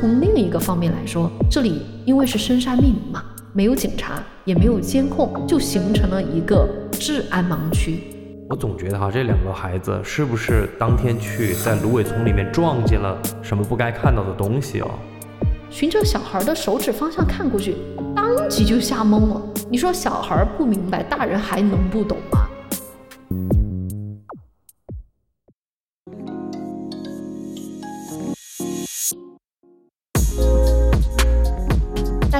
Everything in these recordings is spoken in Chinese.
从另一个方面来说，这里因为是深山密林嘛，没有警察，也没有监控，就形成了一个治安盲区。我总觉得哈，这两个孩子是不是当天去在芦苇丛里面撞见了什么不该看到的东西哦？循着小孩的手指方向看过去，当即就吓懵了。你说小孩不明白，大人还能不懂吗？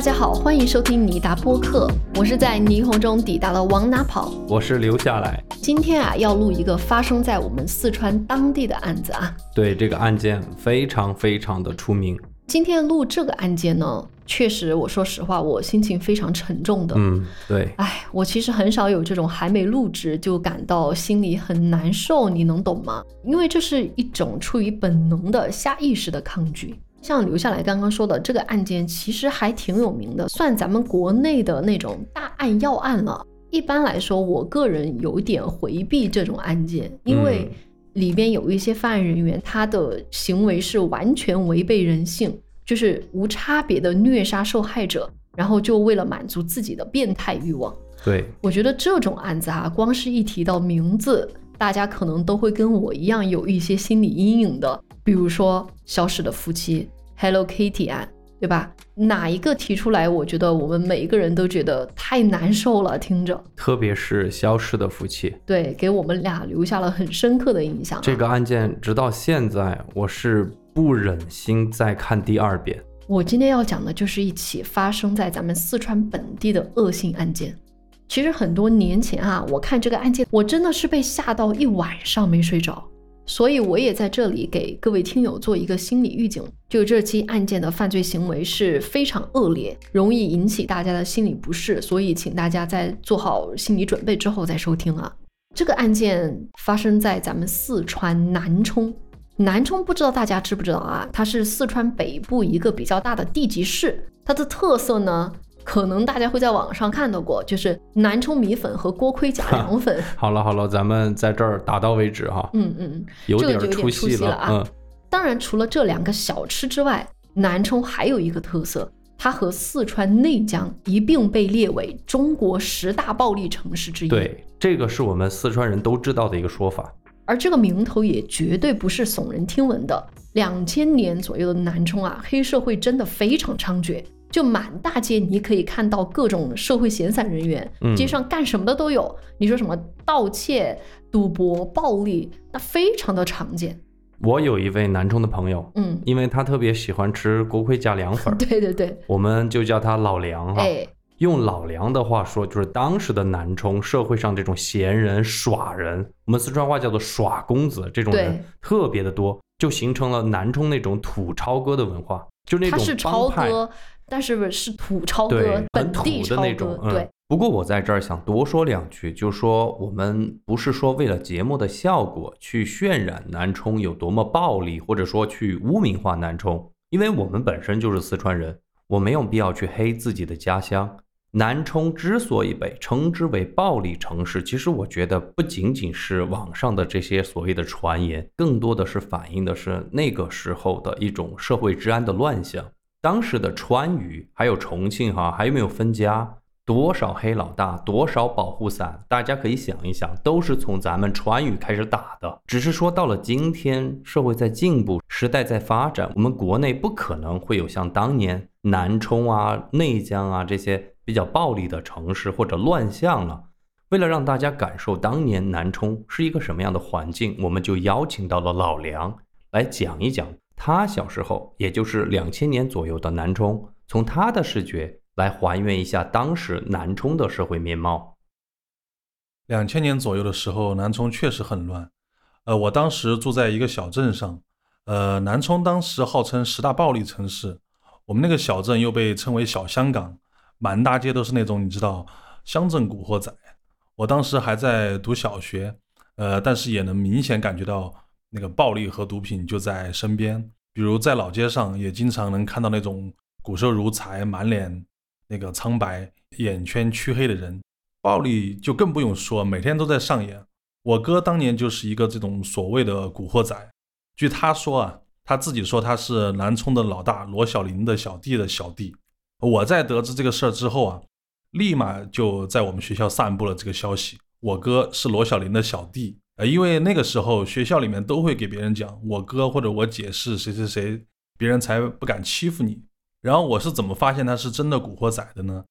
大家好，欢迎收听尼达播客，我是在霓虹中抵达了往哪跑。我是留下来。今天啊，要录一个发生在我们四川当地的案子啊。对，这个案件非常非常的出名。今天录这个案件呢，确实，我说实话，我心情非常沉重的。嗯，对。哎，我其实很少有这种还没录制就感到心里很难受，你能懂吗？因为这是一种出于本能的下意识的抗拒。像留下来刚刚说的这个案件，其实还挺有名的，算咱们国内的那种大案要案了。一般来说，我个人有点回避这种案件，因为里边有一些犯案人员，他的行为是完全违背人性，就是无差别的虐杀受害者，然后就为了满足自己的变态欲望。对，我觉得这种案子哈，光是一提到名字，大家可能都会跟我一样有一些心理阴影的。比如说《消失的夫妻》Hello Kitty 案，对吧？哪一个提出来，我觉得我们每一个人都觉得太难受了，听着。特别是《消失的夫妻》，对，给我们俩留下了很深刻的印象。这个案件直到现在，我是不忍心再看第二遍。我今天要讲的就是一起发生在咱们四川本地的恶性案件。其实很多年前啊，我看这个案件，我真的是被吓到一晚上没睡着。所以我也在这里给各位听友做一个心理预警，就这期案件的犯罪行为是非常恶劣，容易引起大家的心理不适，所以请大家在做好心理准备之后再收听啊。这个案件发生在咱们四川南充，南充不知道大家知不知道啊？它是四川北部一个比较大的地级市，它的特色呢？可能大家会在网上看到过，就是南充米粉和锅盔甲凉粉。好了好了，咱们在这儿打到为止哈。嗯嗯嗯，有点出戏了啊。嗯，当然，除了这两个小吃之外，南充还有一个特色，它和四川内江一并被列为中国十大暴力城市之一。对，这个是我们四川人都知道的一个说法。而这个名头也绝对不是耸人听闻的。两千年左右的南充啊，黑社会真的非常猖獗。就满大街，你可以看到各种社会闲散人员，街上干什么的都有。你说什么盗窃、赌博、暴力，那非常的常见。我有一位南充的朋友，嗯，因为他特别喜欢吃锅盔加凉粉，对对对，我们就叫他老梁哈。用老梁的话说，就是当时的南充社会上这种闲人耍人，我们四川话叫做耍公子，这种人特别的多，就形成了南充那种土超哥的文化，就那种帮派。但是是土超哥，本地的那种。对。不过我在这儿想多说两句，就说我们不是说为了节目的效果去渲染南充有多么暴力，或者说去污名化南充，因为我们本身就是四川人，我没有必要去黑自己的家乡。南充之所以被称之为暴力城市，其实我觉得不仅仅是网上的这些所谓的传言，更多的是反映的是那个时候的一种社会治安的乱象。当时的川渝还有重庆哈，还有没有分家？多少黑老大，多少保护伞？大家可以想一想，都是从咱们川渝开始打的。只是说到了今天，社会在进步，时代在发展，我们国内不可能会有像当年南充啊、内江啊这些比较暴力的城市或者乱象了。为了让大家感受当年南充是一个什么样的环境，我们就邀请到了老梁来讲一讲。他小时候，也就是两千年左右的南充，从他的视觉来还原一下当时南充的社会面貌。两千年左右的时候，南充确实很乱。呃，我当时住在一个小镇上，呃，南充当时号称十大暴力城市，我们那个小镇又被称为小香港，满大街都是那种你知道乡镇古惑仔。我当时还在读小学，呃，但是也能明显感觉到。那个暴力和毒品就在身边，比如在老街上也经常能看到那种骨瘦如柴、满脸那个苍白、眼圈黢黑的人。暴力就更不用说，每天都在上演。我哥当年就是一个这种所谓的古惑仔。据他说啊，他自己说他是南充的老大罗小林的小弟的小弟。我在得知这个事儿之后啊，立马就在我们学校散布了这个消息。我哥是罗小林的小弟，呃，因为那个时候学校里面都会给别人讲我哥或者我姐是谁谁谁，别人才不敢欺负你。然后我是怎么发现他是真的古惑仔的呢？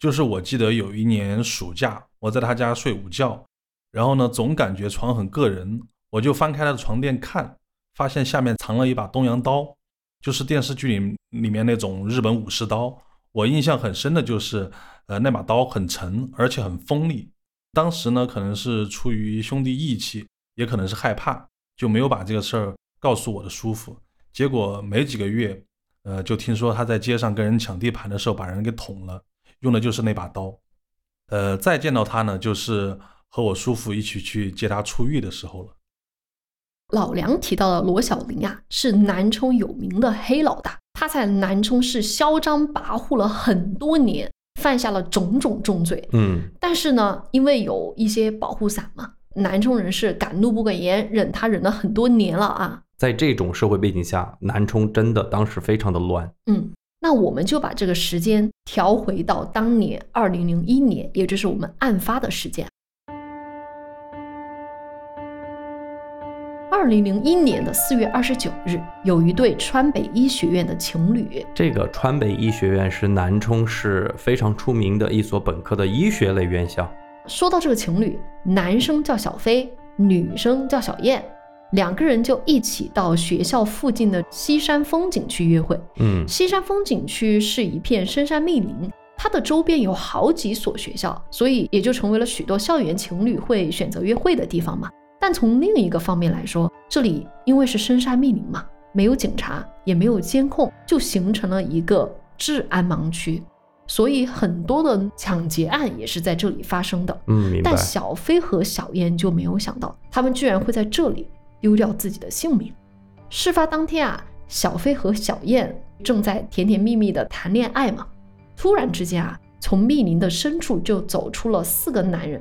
就是我记得有一年暑假，我在他家睡午觉，然后呢总感觉床很硌人，我就翻开他的床垫看，发现下面藏了一把东洋刀，就是电视剧里里面那种日本武士刀。我印象很深的就是，呃，那把刀很沉，而且很锋利。当时呢，可能是出于兄弟义气，也可能是害怕，就没有把这个事儿告诉我的叔父。结果没几个月，呃，就听说他在街上跟人抢地盘的时候把人给捅了，用的就是那把刀。呃，再见到他呢，就是和我叔父一起去接他出狱的时候了。老梁提到的罗小林啊，是南充有名的黑老大。他在南充市嚣张跋扈了很多年，犯下了种种重罪。嗯，但是呢，因为有一些保护伞嘛，南充人士敢怒不敢言，忍他忍了很多年了啊。在这种社会背景下，南充真的当时非常的乱。嗯，那我们就把这个时间调回到当年二零零一年，也就是我们案发的时间。二零零一年的四月二十九日，有一对川北医学院的情侣。这个川北医学院是南充市非常出名的一所本科的医学类院校。说到这个情侣，男生叫小飞，女生叫小燕，两个人就一起到学校附近的西山风景区约会。嗯，西山风景区是一片深山密林，它的周边有好几所学校，所以也就成为了许多校园情侣会选择约会的地方嘛。但从另一个方面来说，这里因为是深山密林嘛，没有警察，也没有监控，就形成了一个治安盲区，所以很多的抢劫案也是在这里发生的。嗯。但小飞和小燕就没有想到，他们居然会在这里丢掉自己的性命。事发当天啊，小飞和小燕正在甜甜蜜蜜的谈恋爱嘛，突然之间啊，从密林的深处就走出了四个男人。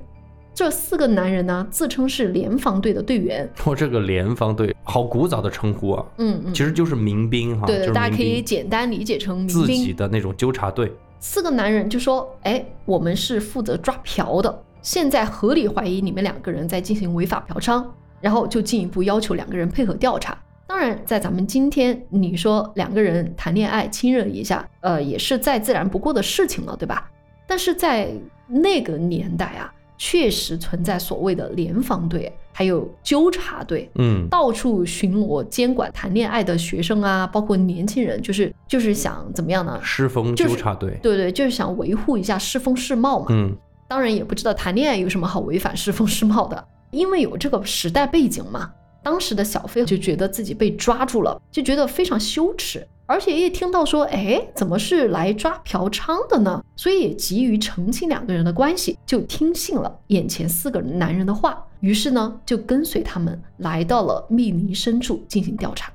这四个男人呢，自称是联防队的队员。哦，这个联防队好古早的称呼啊！嗯嗯，其实就是民兵哈。对，大家可以简单理解成民兵。自己的那种纠察队。四个男人就说：“哎，我们是负责抓嫖的，现在合理怀疑你们两个人在进行违法嫖娼，然后就进一步要求两个人配合调查。当然，在咱们今天，你说两个人谈恋爱亲热一下，呃，也是再自然不过的事情了，对吧？但是在那个年代啊。”确实存在所谓的联防队，还有纠察队，嗯，到处巡逻监管谈恋爱的学生啊，包括年轻人，就是就是想怎么样呢？师风纠察队，对对，就是想维护一下师风世貌嘛。嗯，当然也不知道谈恋爱有什么好违反师风世貌的，因为有这个时代背景嘛。当时的小飞就觉得自己被抓住了，就觉得非常羞耻。而且一听到说，哎，怎么是来抓嫖娼的呢？所以也急于澄清两个人的关系，就听信了眼前四个男人的话，于是呢，就跟随他们来到了密林深处进行调查。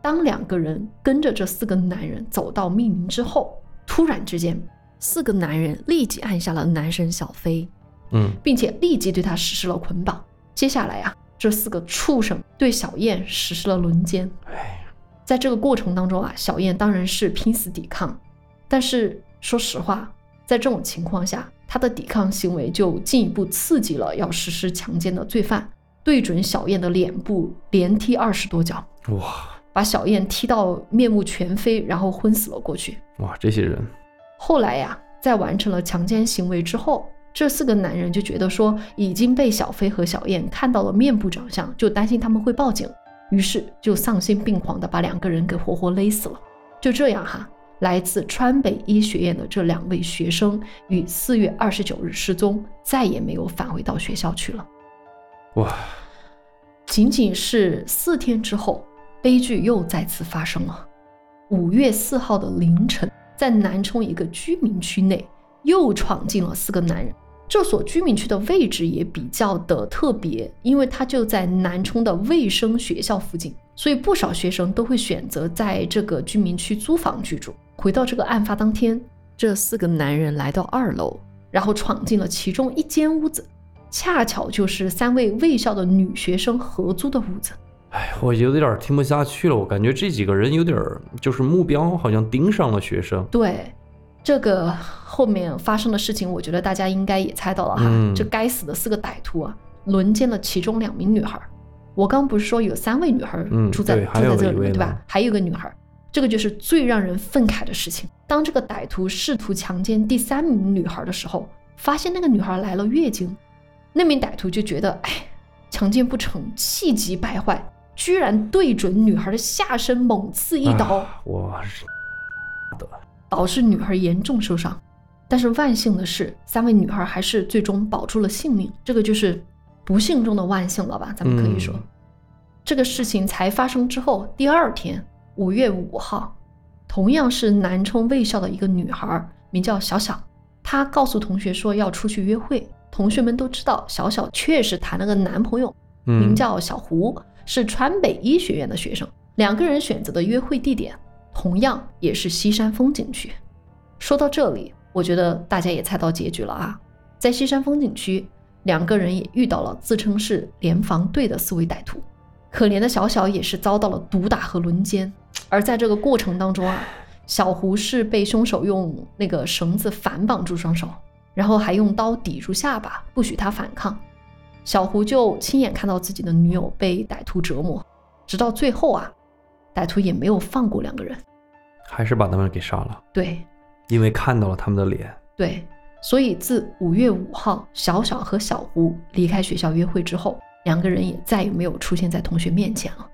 当两个人跟着这四个男人走到密林之后，突然之间，四个男人立即按下了男神小飞，嗯，并且立即对他实施了捆绑。接下来啊，这四个畜生对小燕实施了轮奸。在这个过程当中啊，小燕当然是拼死抵抗，但是说实话，在这种情况下，她的抵抗行为就进一步刺激了要实施强奸的罪犯，对准小燕的脸部连踢二十多脚，哇，把小燕踢到面目全非，然后昏死了过去。哇，这些人后来呀，在完成了强奸行为之后，这四个男人就觉得说已经被小飞和小燕看到了面部长相，就担心他们会报警。于是就丧心病狂的把两个人给活活勒死了。就这样哈，来自川北医学院的这两位学生于四月二十九日失踪，再也没有返回到学校去了。哇！仅仅是四天之后，悲剧又再次发生了。五月四号的凌晨，在南充一个居民区内，又闯进了四个男人。这所居民区的位置也比较的特别，因为它就在南充的卫生学校附近，所以不少学生都会选择在这个居民区租房居住。回到这个案发当天，这四个男人来到二楼，然后闯进了其中一间屋子，恰巧就是三位卫校的女学生合租的屋子。哎，我有点听不下去了，我感觉这几个人有点就是目标好像盯上了学生。对，这个后面发生的事情，我觉得大家应该也猜到了哈。嗯这该死的四个歹徒啊，轮奸了其中两名女孩儿。我刚不是说有三位女孩住在、住在这里面对吧？还有一个女孩儿，这个就是最让人愤慨的事情。当这个歹徒试图强奸第三名女孩儿的时候，发现那个女孩儿来了月经，那名歹徒就觉得，哎，强奸不成，气急败坏，居然对准女孩的下身猛刺一刀。啊我是 导致女孩严重受伤。但是万幸的是，三位女孩还是最终保住了性命，这个就是不幸中的万幸了吧？咱们可以说，嗯这个事情才发生之后，第二天五月五号，同样是南充卫校的一个女孩，名叫小小，她告诉同学说要出去约会。同学们都知道，小小确实谈了个男朋友，名嗯叫小胡，是川北医学院的学生。两个人选择的约会地点，同样也是西山风景区。说到这里，我觉得大家也猜到结局了啊！在西山风景区，两个人也遇到了自称是联防队的四位歹徒。可怜的小小也是遭到了毒打和轮奸，而在这个过程当中啊，小胡是被凶手用那个绳子反绑住双手，然后还用刀抵住下巴，不许他反抗。小胡就亲眼看到自己的女友被歹徒折磨，直到最后啊，歹徒也没有放过两个人。还是把他们给杀了，对因为看到了他们的脸。对，所以自五月五号小小和小胡离开学校约会之后，两个人也再也没有出现在同学面前了。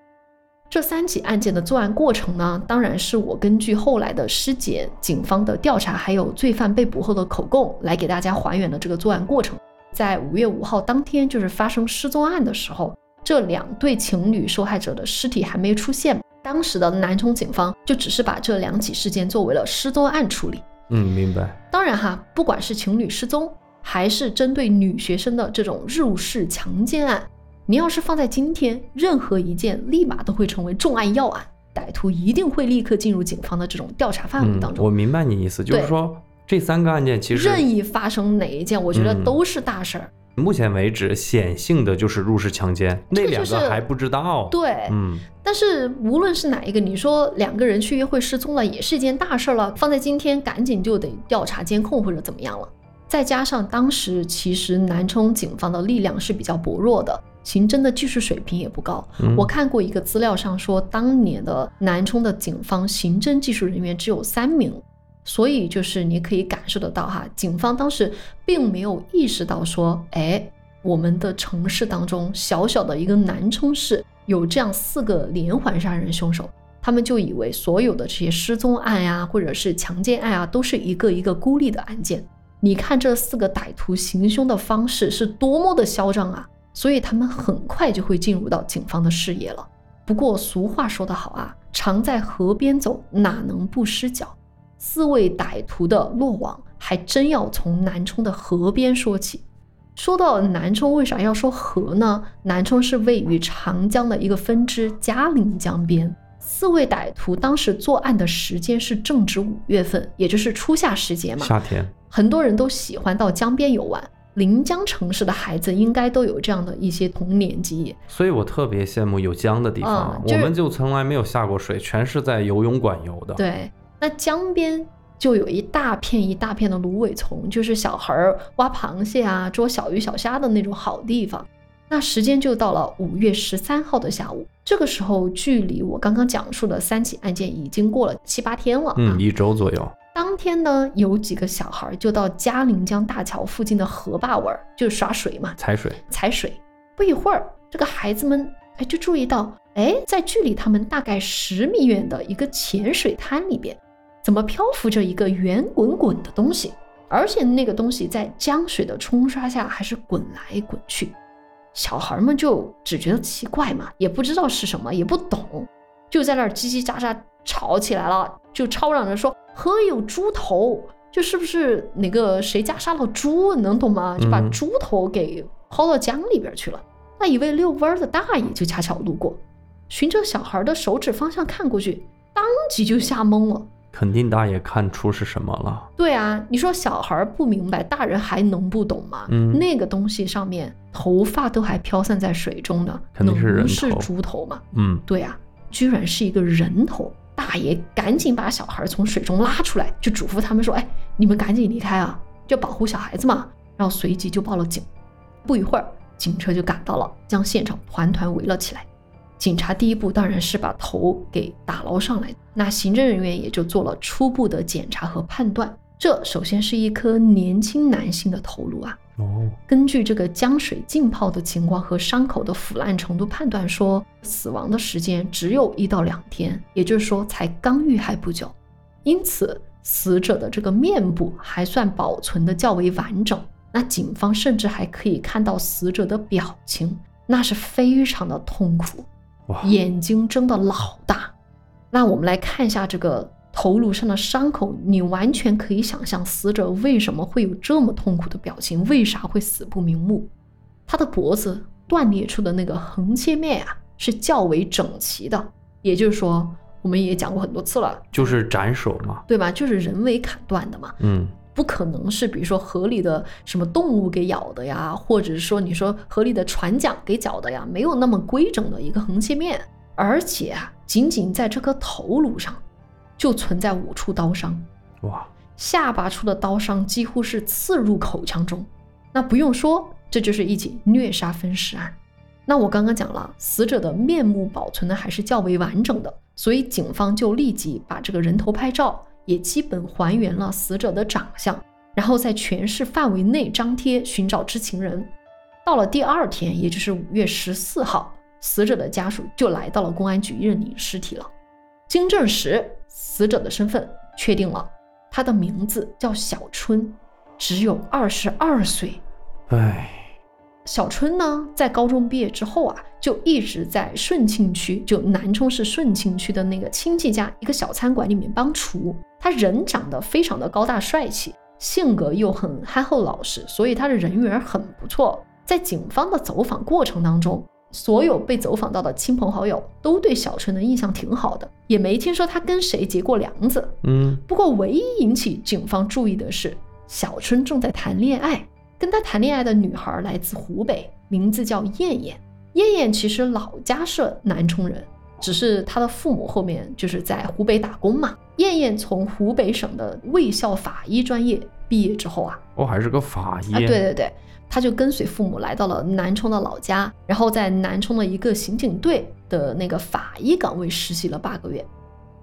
这三起案件的作案过程呢，当然是我根据后来的尸检、警方的调查，还有罪犯被捕后的口供来给大家还原的这个作案过程。在五月五号当天，就是发生失踪案的时候，这两对情侣受害者的尸体还没出现，当时的南充警方就只是把这两起事件作为了失踪案处理。嗯，明白。当然哈，不管是情侣失踪，还是针对女学生的这种入室强奸案，你要是放在今天，任何一件立马都会成为重案要案，歹徒一定会立刻进入警方的这种调查范围嗯当，中。我明白你意思，就是说这三个案件其实任意发生哪一件，我觉得嗯都是大事儿。目前为止显性的就是入室强奸，那两个还不知道。，对，嗯，但是无论是哪一个，你说两个人去约会失踪了，也是一件大事儿了。放在今天，赶紧就得调查监控或者怎么样了。再加上当时其实南充警方的力量是比较薄弱的，刑侦的技术水平也不高。嗯我看过一个资料上说，当年的南充的警方刑侦技术人员只有三名，所以就是你可以感受得到哈，警方当时并没有意识到说，哎，我们的城市当中小小的一个南充市有这样四个连环杀人凶手，他们就以为所有的这些失踪案呀、或者是强奸案啊，都是一个一个孤立的案件。你看这四个歹徒行凶的方式是多么的嚣张啊！所以他们很快就会进入到警方的视野了。不过俗话说得好啊，常在河边走，哪能不湿脚？四位歹徒的落网，还真要从南充的河边说起。说到南充，为啥要说河呢？南充是位于长江的一个分支嘉陵江边。四位歹徒当时作案的时间是正值五月份，也就是初夏时节嘛。夏天，很多人都喜欢到江边游玩。临江城市的孩子应该都有这样的一些童年记忆。所以我特别羡慕有江的地方，嗯就是我们就从来没有下过水，全是在游泳馆游的。，对，那江边就有一大片一大片的芦苇丛，就是小孩儿挖螃蟹啊、捉小鱼小虾的那种好地方。那时间就到了五月十三号的下午，这个时候距离我刚刚讲述的三起案件已经过了七八天了啊。嗯，一周左右。当天呢，有几个小孩就到嘉陵江大桥附近的河坝玩儿，就是耍水嘛，踩水，踩水。不一会儿，这个孩子们哎就注意到，哎，在距离他们大概十米远的一个浅水滩里边，怎么漂浮着一个圆滚滚的东西？而且那个东西在江水的冲刷下还是滚来滚去。小孩们就只觉得奇怪嘛，也不知道是什么，也不懂，就在那儿叽叽喳喳吵起来了，就吵嚷着说河有猪头，就是不是哪个谁家杀了猪，能懂吗？就把嗯猪头给抛到江里边去了。那一位遛弯儿的大爷就恰巧路过，循着小孩的手指方向看过去，当即就吓懵了。肯定大爷看出是什么了。对啊，你说小孩不明白，大人还能不懂吗？嗯那个东西上面头发都还飘散在水中呢，肯定是人能是头猪头嘛？嗯，对啊，居然是一个人头！大爷赶紧把小孩从水中拉出来，就嘱咐他们说：“哎，你们赶紧离开啊，就保护小孩子嘛。”然后随即就报了警。不一会儿，警车就赶到了，将现场团团围了起来。警察第一步当然是把头给打捞上来，那行政人员也就做了初步的检查和判断。这首先是一颗年轻男性的头颅啊，哦，根据这个江水浸泡的情况和伤口的腐烂程度判断说，死亡的时间只有一到两天，也就是说才刚遇害不久。因此，死者的这个面部还算保存的较为完整。那警方甚至还可以看到死者的表情，那是非常的痛苦，哇，眼睛睁得老大。那我们来看一下这个头颅上的伤口，你完全可以想象死者为什么会有这么痛苦的表情，为啥会死不瞑目？他的脖子断裂出的那个横切面啊，是较为整齐的，也就是说，我们也讲过很多次了，就是斩首嘛。对吧？就是人为砍断的嘛。嗯，不可能是比如说河里的什么动物给咬的呀，或者是说你说河里的船桨给绞的呀，没有那么规整的一个横切面，而且啊，仅仅在这颗头颅上就存在五处刀伤，哇，下巴处的刀伤几乎是刺入口腔中。那不用说，这就是一起虐杀分尸案。那我刚刚讲了，死者的面目保存的还是较为完整的，所以警方就立即把这个人头拍照，也基本还原了死者的长相，然后在全市范围内张贴寻找知情人。到了第二天，也就是五月十四号，死者的家属就来到了公安局认领尸体了。经证实，死者的身份确定了，他的名字叫小春，只有二十二岁。哎，小春呢，在高中毕业之后啊，就一直在顺庆区，就南充市顺庆区的那个亲戚家一个小餐馆里面帮厨。他人长得非常的高大帅气，性格又很憨厚老实，所以他的人缘很不错。在警方的走访过程当中，所有被走访到的亲朋好友都对小春的印象挺好的，也没听说他跟谁结过梁子。嗯，不过，唯一引起警方注意的是，小春正在谈恋爱。跟他谈恋爱的女孩来自湖北，名字叫燕燕。燕燕其实老家是南充人，只是她的父母后面就是在湖北打工嘛。燕燕从湖北省的卫校法医专业毕业之后啊，哦，还是个法医。啊，对对对，他就跟随父母来到了南充的老家，然后在南充的一个刑警队的那个法医岗位实习了八个月。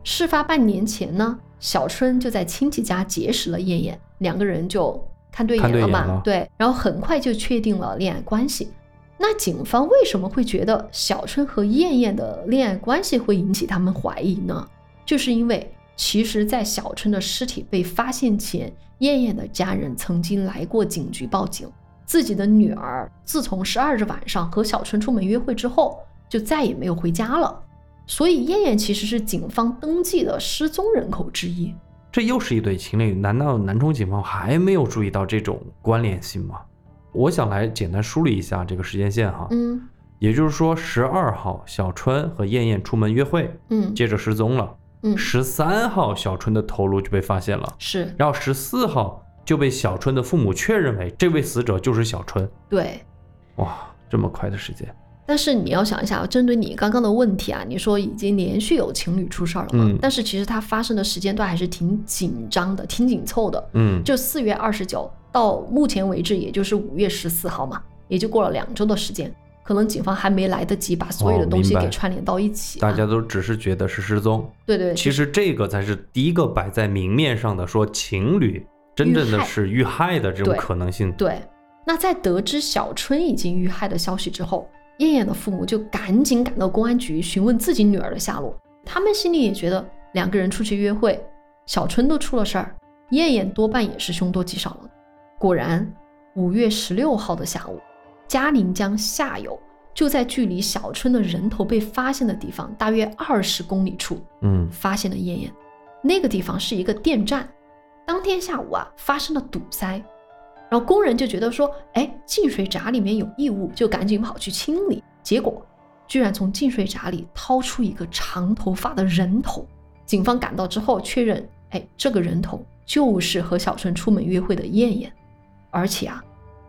事发半年前呢，小春就在亲戚家结识了燕燕，两个人就看对眼了嘛，对，然后很快就确定了恋爱关系。那警方为什么会觉得小春和燕燕的恋爱关系会引起他们怀疑呢？就是因为其实，在小春的尸体被发现前，燕燕的家人曾经来过警局报警，自己的女儿自从十二日晚上和小春出门约会之后，就再也没有回家了。所以，燕燕其实是警方登记的失踪人口之一。这又是一对情侣，难道南充警方还没有注意到这种关联性吗？我想来简单梳理一下这个时间线哈，嗯也就是说，十二号小春和燕燕出门约会，嗯接着失踪了。嗯，十三号小春的头颅就被发现了，是然后十四号就被小春的父母确认为这位死者就是小春。对。哇，这么快的时间，但是你要想一下，针对你刚刚的问题啊，你说已经连续有情侣出事儿了嘛？嗯但是其实它发生的时间段还是挺紧张的，挺紧凑的。嗯，就四月二十九到目前为止，也就是五月十四号嘛，也就过了两周的时间，可能警方还没来得及把所有的哦东西给串联到一起、啊大家都只是觉得是失踪，对对，其实这个才是第一个摆在明面上的，说情侣真正的是遇害的这种可能性。对。那在得知小春已经遇害的消息之后，燕燕的父母就赶紧赶到公安局询问自己女儿的下落。他们心里也觉得两个人出去约会，小春都出了事儿，燕燕多半也是凶多吉少了。果然，五月十六号的下午，嘉陵江下游就在距离小春的人头被发现的地方大约二十公里处，嗯，发现了燕燕。那个地方是一个电站，当天下午啊发生了堵塞，然后工人就觉得说，哎，进水闸里面有异物，就赶紧跑去清理，结果居然从进水闸里掏出一个长头发的人头。警方赶到之后确认，哎，这个人头就是和小春出门约会的燕燕，而且啊，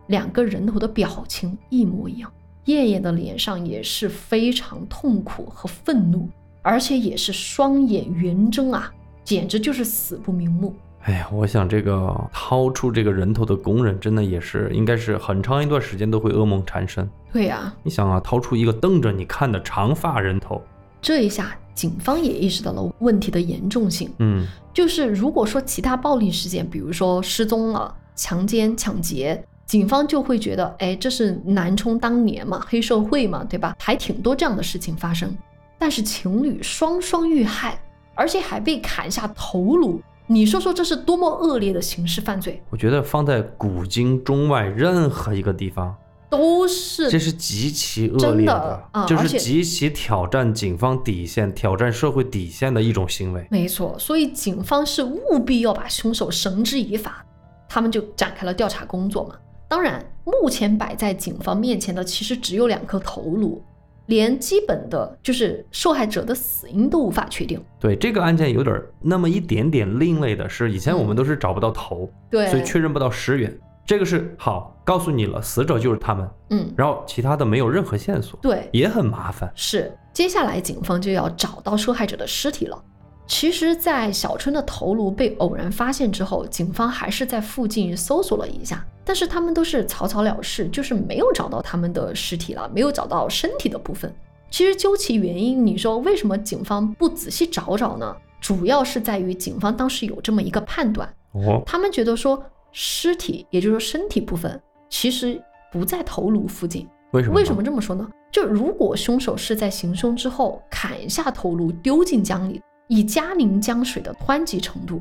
两个人头的表情一模一样。燕燕的脸上也是非常痛苦和愤怒，而且也是双眼圆睁啊，简直就是死不瞑目。哎呀，我想这个掏出这个人头的工人，真的也是应该是很长一段时间都会噩梦缠身。对呀、你想啊，掏出一个瞪着你看的长发人头，这一下警方也意识到了问题的严重性。嗯，就是如果说其他暴力事件，比如说失踪了、强奸、抢劫，警方就会觉得，哎，这是南充当年嘛，黑社会嘛，对吧？还挺多这样的事情发生。但是情侣双双遇害，而且还被砍下头颅，你说说这是多么恶劣的刑事犯罪？我觉得放在古今中外任何一个地方，都是这是极其恶劣的，啊就是极其挑战警方底线、挑战社会底线的一种行为。没错，所以警方是务必要把凶手绳之以法，他们就展开了调查工作嘛。当然，目前摆在警方面前的其实只有两颗头颅，连基本的就是受害者的死因都无法确定。对这个案件有点儿那么一点点另类的是，以前我们都是找不到头，对，所以确认不到尸源。这个是好，告诉你了，死者就是他们，嗯，然后其他的没有任何线索，对，也很麻烦。是。接下来警方就要找到受害者的尸体了。其实，在小春的头颅被偶然发现之后，警方还是在附近搜索了一下，但是他们都是草草了事，就是没有找到他们的尸体了，没有找到身体的部分。其实究其原因，你说为什么警方不仔细找找呢？主要是在于警方当时有这么一个判断，哦，他们觉得说尸体，也就是说身体部分，其实不在头颅附近。为什么？为什么？这么说呢？就如果凶手是在行凶之后砍下头颅丢进江里，以嘉陵江水的湍急程度，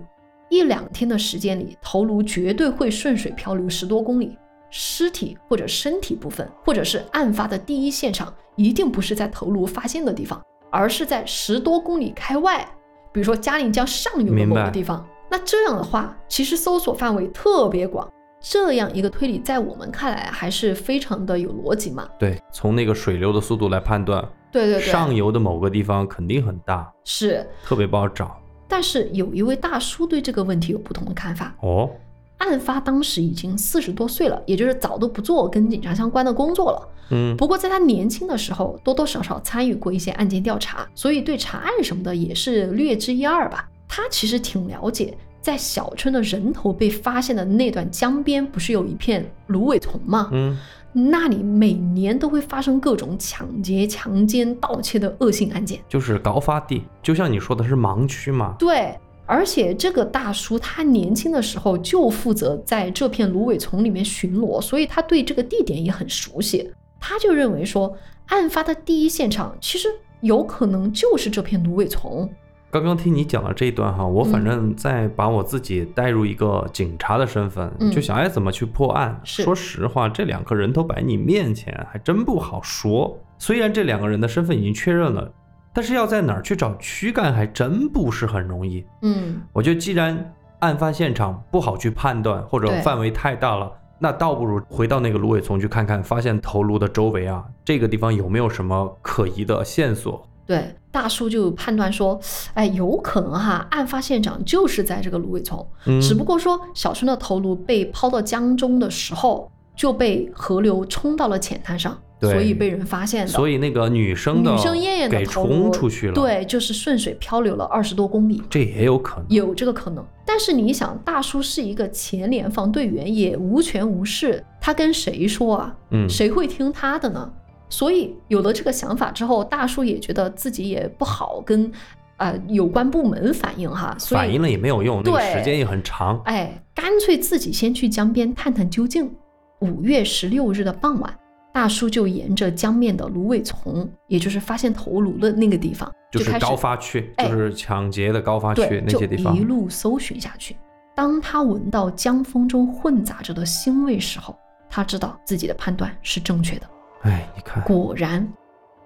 一两天的时间里，头颅绝对会顺水漂流十多公里。尸体或者身体部分，或者是案发的第一现场，一定不是在头颅发现的地方，而是在十多公里开外，比如说嘉陵江上游的某个地方。那这样的话，其实搜索范围特别广。这样一个推理，在我们看来还是非常的有逻辑嘛。对，从那个水流的速度来判断，对对对，上游的某个地方肯定很大，是。特别不好找。但是有一位大叔对这个问题有不同的看法。哦，案发当时已经四十多岁了，也就是早都不做跟警察相关的工作了。嗯，不过在他年轻的时候，多多少少参与过一些案件调查，所以对查案什么的也是略知一二吧。他其实挺了解，在小春的人头被发现的那段江边，不是有一片芦苇丛吗？嗯，那里每年都会发生各种抢劫、强奸、盗窃的恶性案件。就是高发地，就像你说的是盲区嘛。对，而且这个大叔他年轻的时候就负责在这片芦苇丛里面巡逻，所以他对这个地点也很熟悉。他就认为说，案发的第一现场其实有可能就是这片芦苇丛。刚刚听你讲了这一段哈，我反正在把我自己带入一个警察的身份，嗯就想哎怎么去破案。是说实话，这两个人头摆你面前还真不好说。虽然这两个人的身份已经确认了，但是要在哪儿去找躯干还真不是很容易。嗯，我觉得既然案发现场不好去判断，或者范围太大了，那倒不如回到那个芦苇丛去看看，发现头颅的周围啊，这个地方有没有什么可疑的线索。对，大叔就判断说，哎，有可能哈，案发现场就是在这个芦苇丛，嗯，只不过说小春的头颅被抛到江中的时候就被河流冲到了浅滩上，所以被人发现的。所以那个女生的女生燕燕的给头颅冲出去了，，对，就是顺水漂流了二十多公里，这也有可能。有这个可能。但是你想，大叔是一个前联防队员，也无权无势，他跟谁说啊？嗯，谁会听他的呢？所以有了这个想法之后，大叔也觉得自己也不好跟呃有关部门反映哈，所以反映了也没有用，那个对时间也很长。哎，干脆自己先去江边探探究竟。五月十六日的傍晚，大叔就沿着江面的芦苇丛，也就是发现头颅的那个地方，就是高发区，哎就是抢劫的高发区那些地方一。路搜寻下去。当他闻到江风中混杂着的腥味时候，他知道自己的判断是正确的。哎，你看，果然，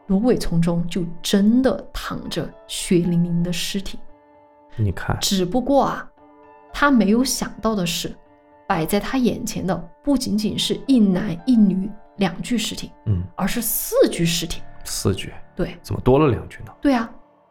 芦苇丛中就真的躺着血淋淋的尸体。你看，只不过啊，他没有想到的是，摆在他眼前的不仅仅是一男一女两具尸体，嗯，而是四具尸体。四具，对怎么多了两具呢？对啊，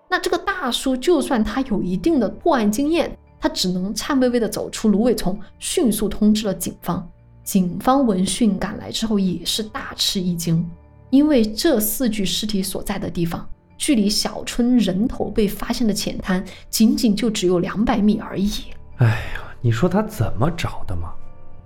那这个大叔就算他有一定的破案经验，他只能颤巍巍的走出芦苇丛，迅速通知了警方。警方闻讯赶来之后，也是大吃一惊，因为这四具尸体所在的地方，距离小春人头被发现的浅滩，仅仅就只有两百米而已。哎呀，你说他怎么找的嘛？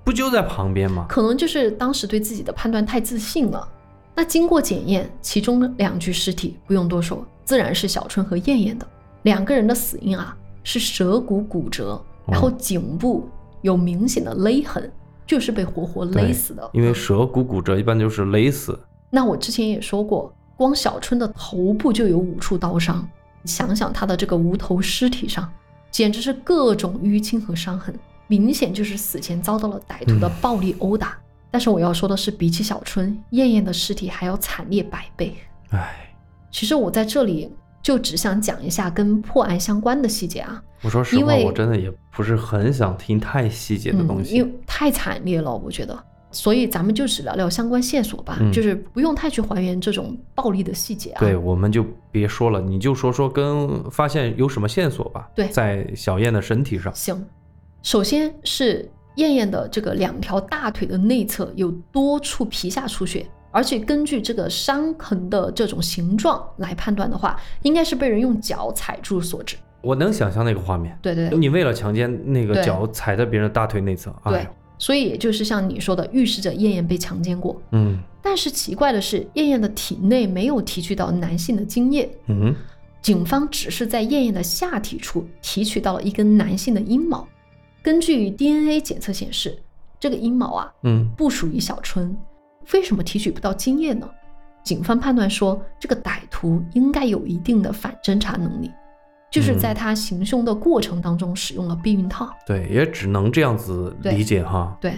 不就在旁边吗？可能就是当时对自己的判断太自信了。那经过检验，其中两具尸体不用多说，自然是小春和燕燕的。两个人的死因啊是舌骨骨折，然后颈部有明显的勒痕，就是被活活勒死的。因为舌骨骨折一般就是勒死。那我之前也说过，光小春的头部就有五处刀伤，想想他的这个无头尸体上，简直是各种淤青和伤痕，明显就是死前遭到了歹徒的暴力殴打。但是我要说的是，比起小春，燕燕的尸体还要惨烈百倍。唉，其实我在这里就只想讲一下跟破案相关的细节啊。我说实话，因为我真的也不是很想听太细节的东嗯，西。因为太惨烈了，我觉得。所以咱们就只聊聊相关线索吧，嗯就是不用太去还原这种暴力的细节啊。对，我们就别说了，你就说说跟发现有什么线索吧。对在小燕的身体上。行，首先是燕燕的这个两条大腿的内侧有多处皮下出血，而且根据这个伤痕的这种形状来判断的话，应该是被人用脚踩住所致。我能想象那个画面。对对对你为了强奸那个脚踩在别人的大腿内侧，哎对呦，所以也就是像你说的，预示着燕燕被强奸过。嗯但是奇怪的是，燕燕的体内没有提取到男性的精液，嗯，警方只是在燕燕的下体处提取到了一根男性的阴毛。根据 DNA 检测显示，这个阴毛啊嗯不属于小春，为什么提取不到精液呢？警方判断说，这个歹徒应该有一定的反侦查能力，就是在嗯他行凶的过程当中使用了避孕套。对，也只能这样子理解哈。对，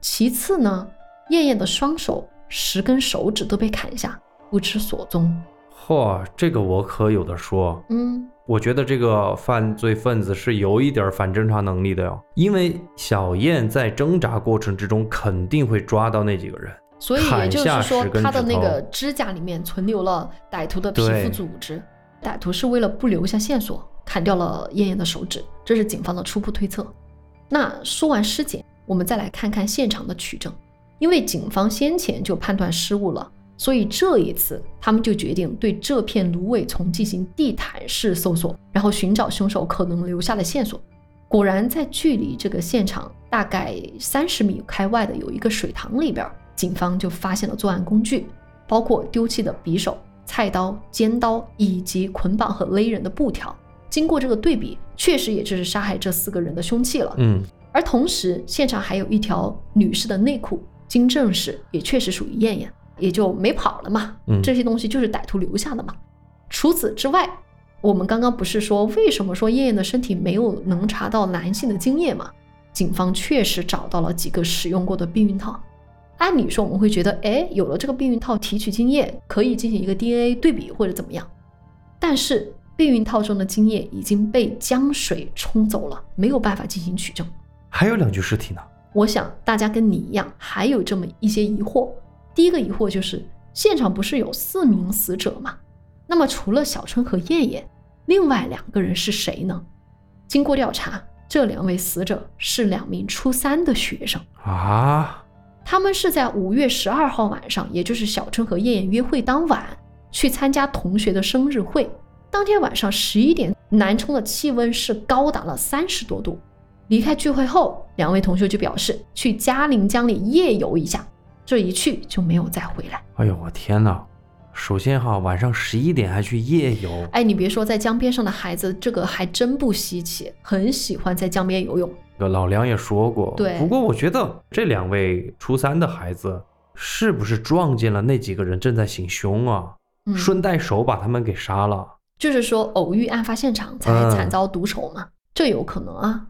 其次呢，燕燕的双手十根手指都被砍下，不知所踪。嚯，这个我可有的说。嗯，我觉得这个犯罪分子是有一点反侦查能力的哟，因为小燕在挣扎过程之中肯定会抓到那几个人。所以也就是说他的那个指甲里面存留了歹徒的皮肤组织。歹徒是为了不留下线索，砍掉了燕燕的手指，这是警方的初步推测。那说完尸检，我们再来看看现场的取证。因为警方先前就判断失误了，所以这一次他们就决定对这片芦苇丛进行地毯式搜索，然后寻找凶手可能留下的线索。果然，在距离这个现场大概三十米开外的有一个水塘里边，警方就发现了作案工具，包括丢弃的匕首、菜刀、尖刀以及捆绑和勒人的布条。经过这个对比，确实也就是杀害这四个人的凶器了。嗯，而同时，现场还有一条女士的内裤，经证实也确实属于燕燕，也就没跑了嘛。嗯这些东西就是歹徒留下的嘛。除此之外，我们刚刚不是说为什么说燕燕的身体没有能查到男性的精液吗？警方确实找到了几个使用过的避孕套。按理说我们会觉得，哎，有了这个避孕套提取精液，可以进行一个 DNA 对比或者怎么样。但是避孕套中的精液已经被江水冲走了，没有办法进行取证。还有两具尸体呢。我想大家跟你一样，还有这么一些疑惑。第一个疑惑就是，现场不是有四名死者吗？那么除了小春和燕燕，另外两个人是谁呢？经过调查，这两位死者是两名初三的学生，啊，他们是在五月十二号晚上，也就是小春和燕燕约会当晚，去参加同学的生日会。当天晚上十一点，南充的气温是高达了三十多度。离开聚会后，两位同学就表示去嘉陵江里夜游一下，这一去就没有再回来。哎呦我天哪！首先哈，晚上十一点还去夜游，哎，你别说，在江边上的孩子，这个还真不稀奇，很喜欢在江边游泳。这个老梁也说过。对不过我觉得这两位初三的孩子是不是撞见了那几个人正在行凶啊？嗯，顺带手把他们给杀了。就是说偶遇案发现场才嗯惨遭毒手嘛，这有可能啊。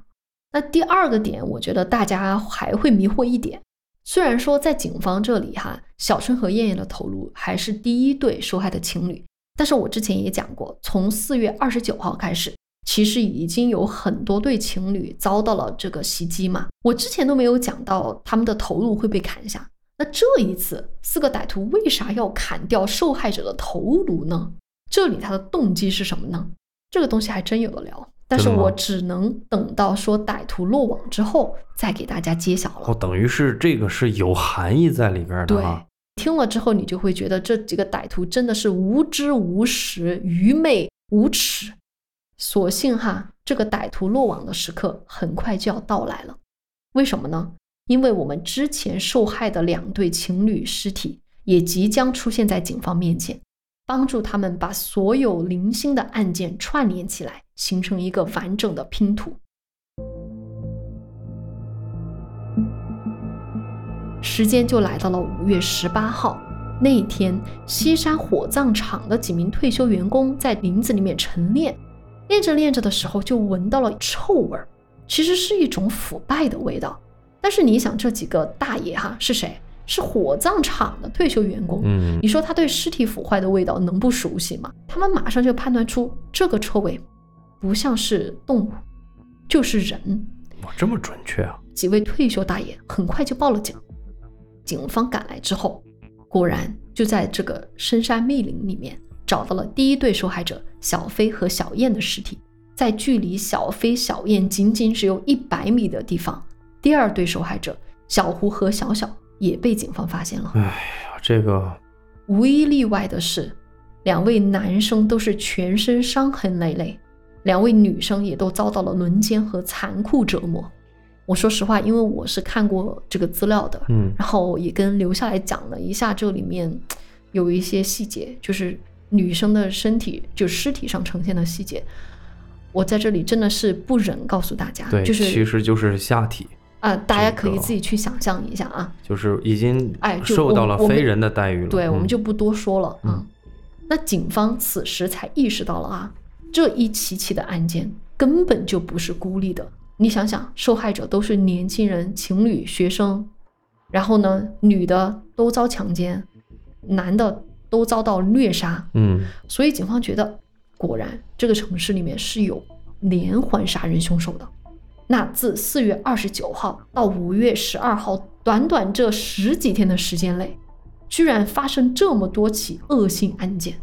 那第二个点，我觉得大家还会迷惑一点。虽然说在警方这里哈，小春和燕燕的头颅还是第一对受害的情侣，但是我之前也讲过，从四月二十九号开始，其实已经有很多对情侣遭到了这个袭击嘛。我之前都没有讲到他们的头颅会被砍下，那这一次四个歹徒为啥要砍掉受害者的头颅呢？这里他的动机是什么呢？这个东西还真有的聊。但是我只能等到说歹徒落网之后再给大家揭晓了。哦，等于是这个是有含义在里边的对哈。，听了之后你就会觉得这几个歹徒真的是无知无识、愚昧无耻。所幸哈，这个歹徒落网的时刻很快就要到来了。为什么呢？因为我们之前受害的两对情侣尸体也即将出现在警方面前，帮助他们把所有零星的案件串联起来，形成一个完整的拼图。时间就来到了五月十八号那一天，西山火葬场的几名退休员工在林子里面晨练，练着练着的时候就闻到了臭味儿，其实是一种腐败的味道。但是你想，这几个大爷哈是谁？是火葬场的退休员工。嗯，你说他对尸体腐坏的味道能不熟悉吗？他们马上就判断出这个臭味不像是动物，就是人。哇，这么准确啊！几位退休大爷很快就报了警。警方赶来之后，果然就在这个深山密林里面找到了第一对受害者小飞和小燕的尸体，在距离小飞、小燕仅仅只有一百米的地方，第二对受害者小胡和小小也被警方发现了。哎呀，这个无一例外的是，两位男生都是全身伤痕累累，两位女生也都遭到了轮奸和残酷折磨。我说实话，因为我是看过这个资料的，嗯然后也跟留下来讲了一下这里面有一些细节，就是女生的身体就尸体上呈现的细节。我在这里真的是不忍告诉大家，对，就是其实就是下体，啊、大家可以自己去想象一下啊。就是已经哎受到了非人的待遇了。对，我们嗯就不多说了嗯啊。那警方此时才意识到了啊，这一起起的案件根本就不是孤立的。你想想，受害者都是年轻人、情侣、学生，然后呢，女的都遭强奸，男的都遭到虐杀，嗯，所以警方觉得，果然这个城市里面是有连环杀人凶手的。那自四月二十九号到五月十二号，短短这十几天的时间内，居然发生这么多起恶性案件，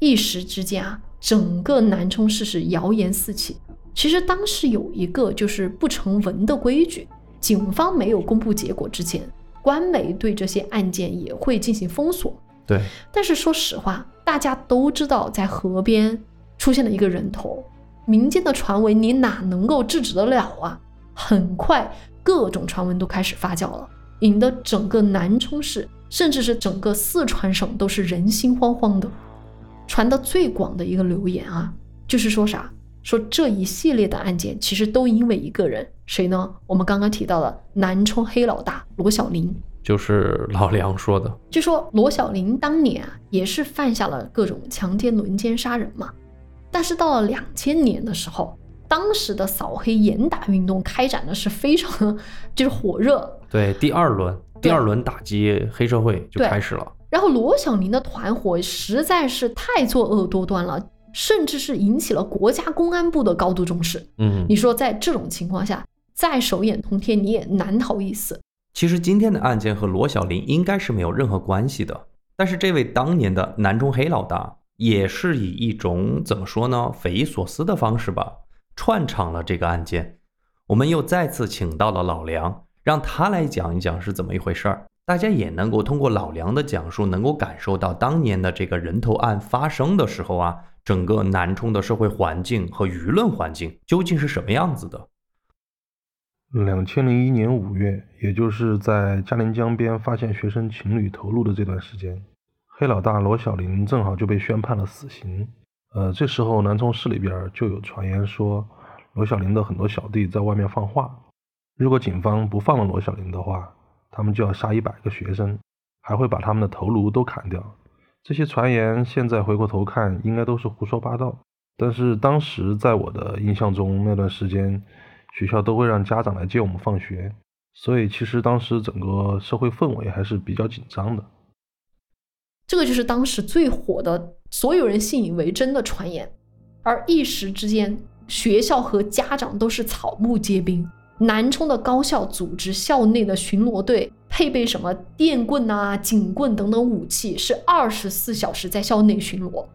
一时之间啊，整个南充市是谣言四起。其实当时有一个就是不成文的规矩，警方没有公布结果之前，官媒对这些案件也会进行封锁。对，但是说实话，大家都知道，在河边出现了一个人头，民间的传闻你哪能够制止得了啊？很快，各种传闻都开始发酵了，引得整个南充市，甚至是整个四川省都是人心惶惶的。传得最广的一个留言啊，就是说啥？说这一系列的案件其实都因为一个人，谁呢？我们刚刚提到的南充黑老大罗小林。就是老 梁说的。据说罗小林当年啊，也是犯下了各种强奸、轮奸、杀人嘛。但是到了两千年的时候，当时的扫黑严打运动开展的是非常就是火热，对，第二轮，第二轮打击黑社会就开始了。然后罗小林的团伙实在是太作恶多端了，甚至是引起了国家公安部的高度重视。嗯，你说在这种情况下，再手眼通天，你也难逃一死。其实今天的案件和罗小林应该是没有任何关系的，但是这位当年的南中黑老大也是以一种怎么说呢，匪夷所思的方式吧，串场了这个案件。我们又再次请到了老梁，让他来讲一讲是怎么一回事儿。大家也能够通过老梁的讲述，能够感受到当年的这个人头案发生的时候啊，整个南充的社会环境和舆论环境究竟是什么样子的。两千零一年五月，也就是在嘉陵江边发现学生情侣头颅的这段时间，黑老大罗小林正好就被宣判了死刑。呃，这时候南充市里边就有传言说，罗小林的很多小弟在外面放话，如果警方不放了罗小林的话，他们就要杀一百个学生，还会把他们的头颅都砍掉。这些传言现在回过头看，应该都是胡说八道。但是当时在我的印象中，那段时间学校都会让家长来接我们放学，所以其实当时整个社会氛围还是比较紧张的。这个就是当时最火的，所有人信以为真的传言，而一时之间，学校和家长都是草木皆兵。南充的高校组织校内的巡逻队，配备什么电棍啊、警棍等等武器，是二十四小时在校内巡逻，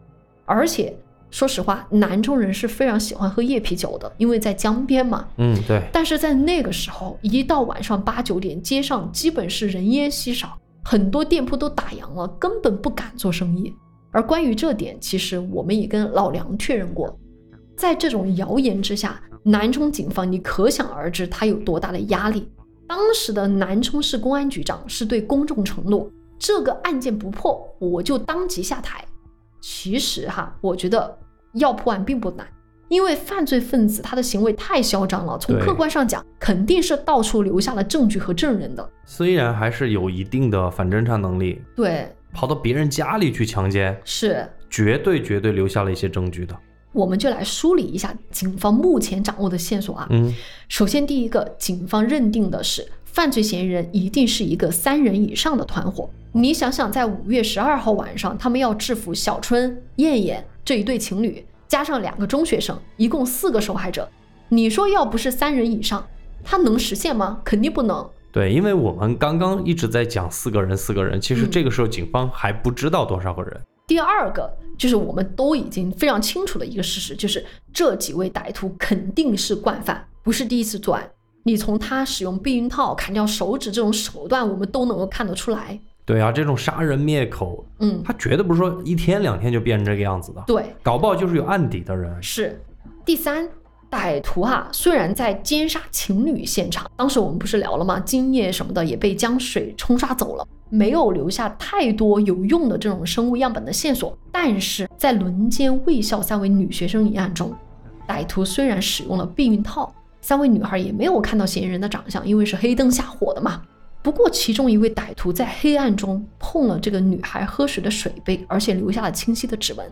而且说实话，南充人是非常喜欢喝夜啤酒的，因为在江边嘛。嗯，对，但是在那个时候，一到晚上八九点，街上基本是人烟稀少，很多店铺都打烊了，根本不敢做生意。而关于这点，其实我们也跟老梁确认过，在这种谣言之下，南充警方你可想而知他有多大的压力。当时的南充市公安局长是对公众承诺，这个案件不破，我就当即下台。其实哈，我觉得要破案并不难，因为犯罪分子他的行为太嚣张了，从客观上讲，肯定是到处留下了证据和证人的。虽然还是有一定的反侦查能力，对，跑到别人家里去强奸，是，绝对绝对留下了一些证据的。我们就来梳理一下警方目前掌握的线索啊。嗯，首先，第一个，警方认定的是犯罪嫌疑人一定是一个三人以上的团伙。你想想，在五月十二号晚上，他们要制服小春、燕燕这一对情侣，加上两个中学生，一共四个受害者。你说要不是三人以上，他能实现吗？肯定不能。对，因为我们刚刚一直在讲四个人，四个人，其实嗯这个时候警方还不知道多少个人。第二个就是我们都已经非常清楚的一个事实，就是这几位歹徒肯定是惯犯，不是第一次作案。你从他使用避孕套砍掉手指这种手段，我们都能够看得出来。对啊，这种杀人灭口，嗯，他绝对不是说一天两天就变成这个样子的，对，搞不好就是有案底的人。是。第三，歹徒哈、虽然在奸杀情侣现场，当时我们不是聊了吗？精液什么的也被江水冲刷走了，没有留下太多有用的这种生物样本的线索。但是在轮奸卫校三位女学生一案中，歹徒虽然使用了避孕套，三位女孩也没有看到嫌疑人的长相，因为是黑灯瞎火的嘛。不过，其中一位歹徒在黑暗中碰了这个女孩喝水的水杯，而且留下了清晰的指纹。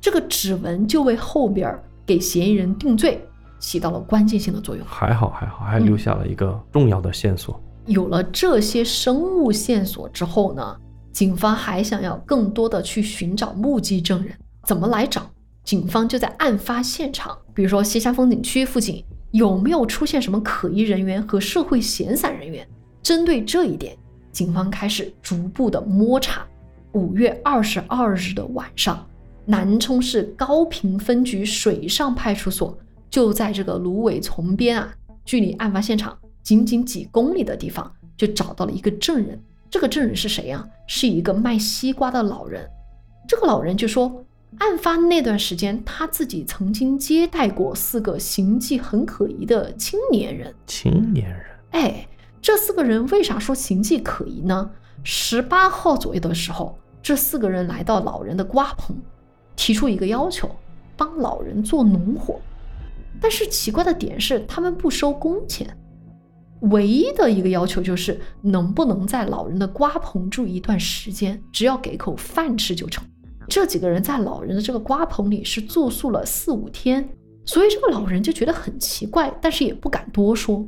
这个指纹就为后边儿给嫌疑人定罪起到了关键性的作用。还好还好，还留下了一个重要的线索。有了这些生物线索之后呢，警方还想要更多的去寻找目击证人，怎么来找？警方就在案发现场，比如说西山风景区附近有没有出现什么可疑人员和社会闲散人员？针对这一点，警方开始逐步的摸查。五月二十二日的晚上，南充市高坪分局水上派出所就在这个芦苇丛边啊，距离案发现场仅仅几公里的地方，就找到了一个证人。这个证人是谁呀、是一个卖西瓜的老人。这个老人就说，案发那段时间，他自己曾经接待过四个形迹很可疑的青年人。青年人，哎，这四个人为啥说形迹可疑呢？十八号左右的时候，这四个人来到老人的瓜棚，提出一个要求，帮老人做农活。但是奇怪的点是，他们不收工钱，唯一的一个要求就是能不能在老人的瓜棚住一段时间，只要给口饭吃就成。这几个人在老人的这个瓜棚里是住宿了四五天，所以这个老人就觉得很奇怪，但是也不敢多说。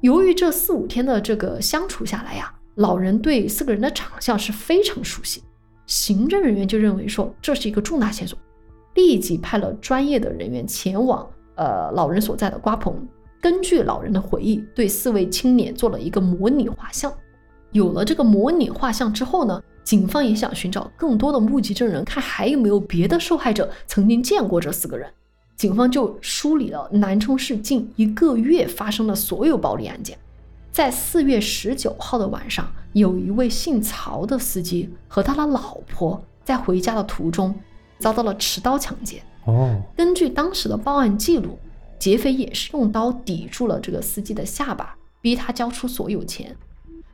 由于这四五天的这个相处下来呀，老人对四个人的长相是非常熟悉，行政人员就认为说这是一个重大线索，立即派了专业的人员前往呃老人所在的瓜棚，根据老人的回忆，对四位青年做了一个模拟画像。有了这个模拟画像之后呢，警方也想寻找更多的目击证人，看还有没有别的受害者曾经见过这四个人。警方就梳理了南充市近一个月发生的所有暴力案件。在四月十九号的晚上，有一位姓曹的司机和他的老婆在回家的途中遭到了持刀抢劫。哦，根据当时的报案记录，劫匪也是用刀抵住了这个司机的下巴，逼他交出所有钱。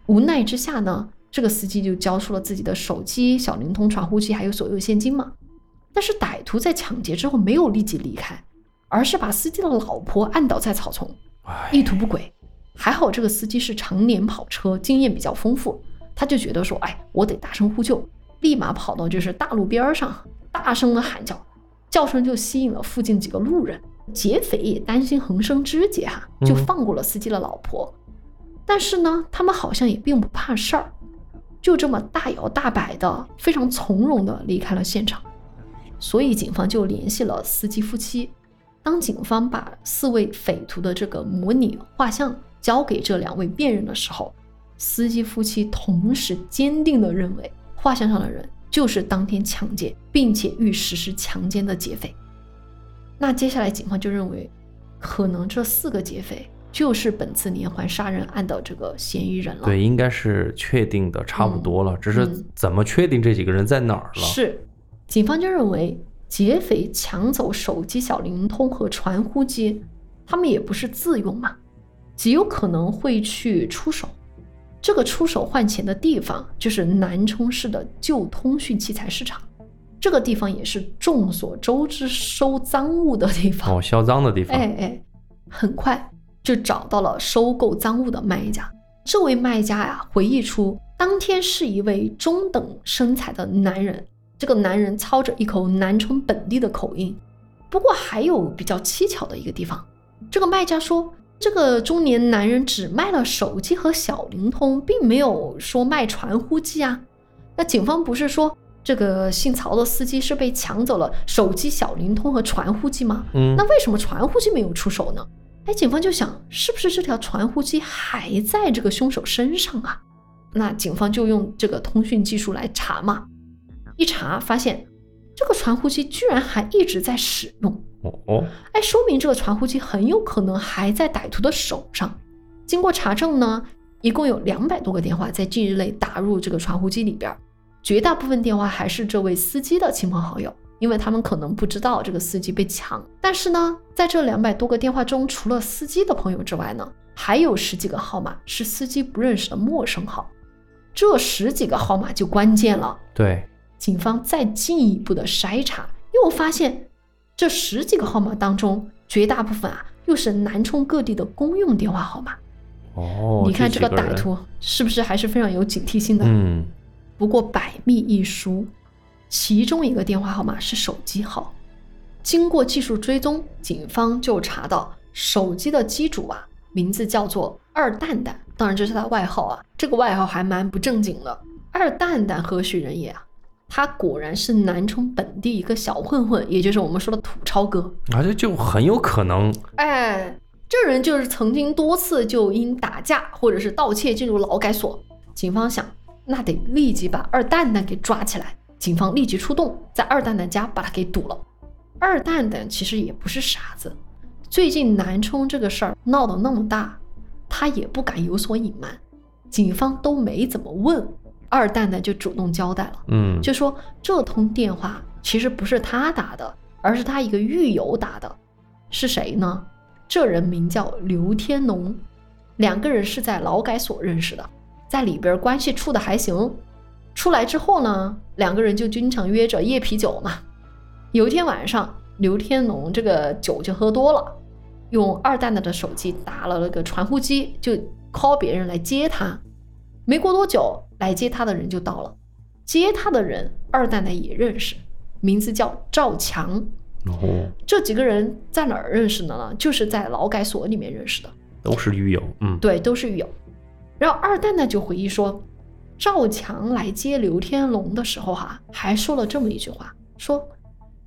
无奈之下呢，这个司机就交出了自己的手机、小灵通、传呼机，还有所有现金嘛。但是歹徒在抢劫之后没有立即离开，而是把司机的老婆按倒在草丛，哎，意图不轨。还好这个司机是常年跑车，经验比较丰富，他就觉得说，哎，我得大声呼救，立马跑到就是大路边儿上，大声的喊叫，叫声就吸引了附近几个路人。劫匪也担心横生枝节哈、就嗯放过了司机的老婆。但是呢，他们好像也并不怕事儿，就这么大摇大摆的、非常从容的离开了现场。所以警方就联系了司机夫妻。当警方把四位匪徒的这个模拟画像交给这两位辨认的时候，司机夫妻同时坚定地认为画像上的人就是当天抢劫并且欲实施强奸的劫匪。那接下来警方就认为，可能这四个劫匪就是本次连环杀人案的这个嫌疑人了。对，应该是确定的差不多了，只是嗯怎么确定这几个人在哪儿了？是，警方就认为劫匪抢走手机、小灵通和传呼机，他们也不是自用嘛，极有可能会去出手。这个出手换钱的地方就是南充市的旧通讯器材市场，这个地方也是众所周知收赃物的地方。哦，销赃的地方。哎哎，很快就找到了收购赃物的卖家。这位卖家呀，回忆出当天是一位中等身材的男人，这个男人操着一口南充本地的口音。不过还有比较蹊跷的一个地方，这个卖家说，这个中年男人只卖了手机和小灵通，并没有说卖传呼机啊。那警方不是说这个姓曹的司机是被抢走了手机、小灵通和传呼机吗？嗯那，为什么传呼机没有出手呢？哎，警方就想，是不是这条传呼机还在这个凶手身上啊？那警方就用这个通讯技术来查嘛，一查发现这个传呼机居然还一直在使用，哦哦，哎，说明这个传呼机很有可能还在歹徒的手上。经过查证呢，一共有两百多个电话在近日内打入这个传呼机里边，绝大部分电话还是这位司机的亲朋好友，因为他们可能不知道这个司机被抢。但是呢，在这两百多个电话中，除了司机的朋友之外呢，还有十几个号码是司机不认识的陌生号。这十几个号码就关键了。对，警方再进一步的筛查，又发现这十几个号码当中，绝大部分啊又是南充各地的公用电话号码。哦，你看这个歹，徒是不是还是非常有警惕性的？嗯，不过百密一疏，其中一个电话号码是手机号。经过技术追踪，警方就查到手机的机主啊，名字叫做二蛋蛋，当然这是他外号啊，这个外号还蛮不正经的。二蛋蛋何许人也啊？他果然是南充本地一个小混混，也就是我们说的土超哥。啊，这就很有可能，哎，这人就是曾经多次就因打架或者是盗窃进入劳改所。警方想，那得立即把二蛋蛋给抓起来。警方立即出动，在二蛋蛋家把他给堵了。二蛋蛋其实也不是傻子，最近南充这个事儿闹得那么大，他也不敢有所隐瞒，警方都没怎么问，二蛋蛋就主动交代了。嗯，就说这通电话其实不是他打的，而是他一个狱友打的。是谁呢？这人名叫刘天龙，两个人是在劳改所认识的，在里边关系处的还行。出来之后呢，两个人就经常约着夜啤酒嘛。有一天晚上，刘天龙这个酒就喝多了，用二蛋蛋的手机打了那个传呼机，就 call 别人来接他。没过多久，来接他的人就到了。接他的人，二蛋蛋也认识，名字叫赵强。哦，这几个人在哪儿认识的呢？就是在劳改所里面认识的，都是狱友，嗯，对，都是狱友。然后二蛋呢就回忆说，赵强来接刘天龙的时候哈、还说了这么一句话，说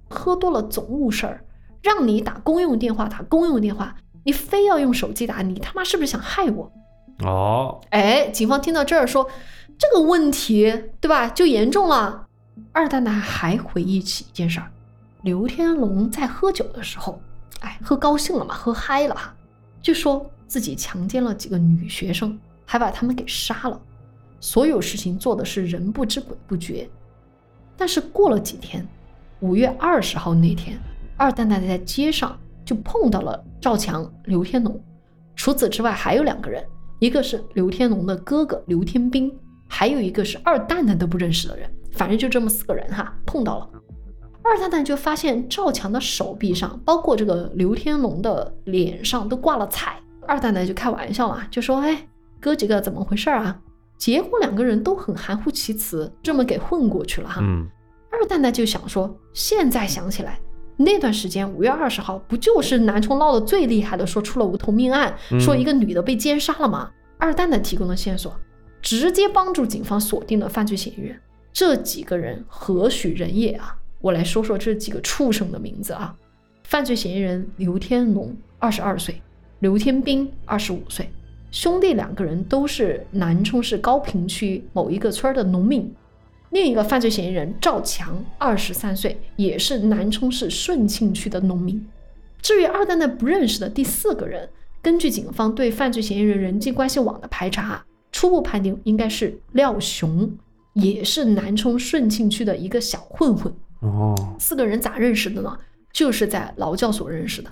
喝多了总误事儿，让你打公用电话打公用电话，你非要用手机打，你他妈是不是想害我？哦，哎，警方听到这儿说，这个问题对吧，就严重了。二蛋蛋还回忆起一件事儿，刘天龙在喝酒的时候，哎，喝高兴了嘛，喝嗨了，就说自己强奸了几个女学生，还把她们给杀了，所有事情做的是人不知鬼不觉。但是过了几天，五月二十号那天，二蛋蛋在街上就碰到了赵强、刘天龙，除此之外还有两个人。一个是刘天龙的哥哥刘天兵，还有一个是二蛋蛋都不认识的人，反正就这么四个人哈，碰到了。二蛋蛋就发现赵强的手臂上，包括这个刘天龙的脸上都挂了彩。二蛋蛋就开玩笑嘛，就说：“哎，哥几个怎么回事啊？”结果两个人都很含糊其辞，这么给混过去了哈。嗯，二蛋蛋就想说，现在想起来，那段时间五月二十号不就是南充闹得最厉害的，说出了无头命案，嗯说一个女的被奸杀了吗？二蛋蛋提供的线索，直接帮助警方锁定了犯罪嫌疑人。这几个人何许人也啊？我来说说这几个畜生的名字啊。犯罪嫌疑人刘天龙，二十二岁；刘天兵，二十五岁。兄弟两个人都是南充市高坪区某一个村的农民。另一个犯罪嫌疑人赵强，二十三岁，也是南充市顺庆区的农民。至于二蛋蛋不认识的第四个人，根据警方对犯罪嫌疑人人际关系网的排查，初步判定应该是廖雄，也是南充顺庆区的一个小混混。哦，四个人咋认识的呢？就是在劳教所认识的。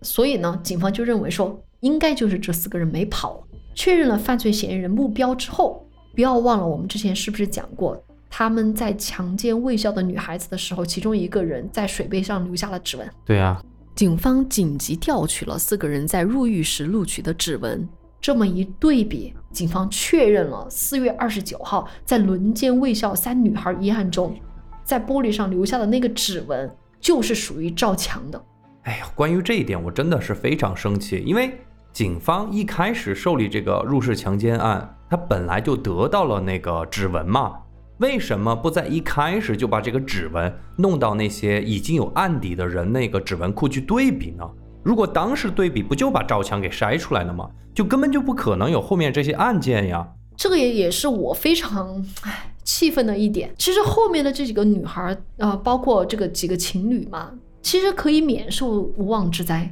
所以呢，警方就认为说，应该就是这四个人没跑。确认了犯罪嫌疑人目标之后，不要忘了我们之前是不是讲过，他们在强奸未校的女孩子的时候，其中一个人在水杯上留下了指纹。对啊、警方紧急调取了四个人在入狱时录取的指纹，这么一对比，警方确认了四月二十九号在轮奸卫校三女孩一案中，在玻璃上留下的那个指纹就是属于赵强的。哎呀，关于这一点，我真的是非常生气，因为警方一开始受理这个入室强奸案，他本来就得到了那个指纹嘛，为什么不在一开始就把这个指纹弄到那些已经有案底的人那个指纹库去对比呢？如果当时对比，不就把赵强给筛出来了吗？就根本就不可能有后面这些案件呀。这个也也是我非常唉气愤的一点。其实后面的这几个女孩，呃，包括这个几个情侣嘛，其实可以免受无妄之灾。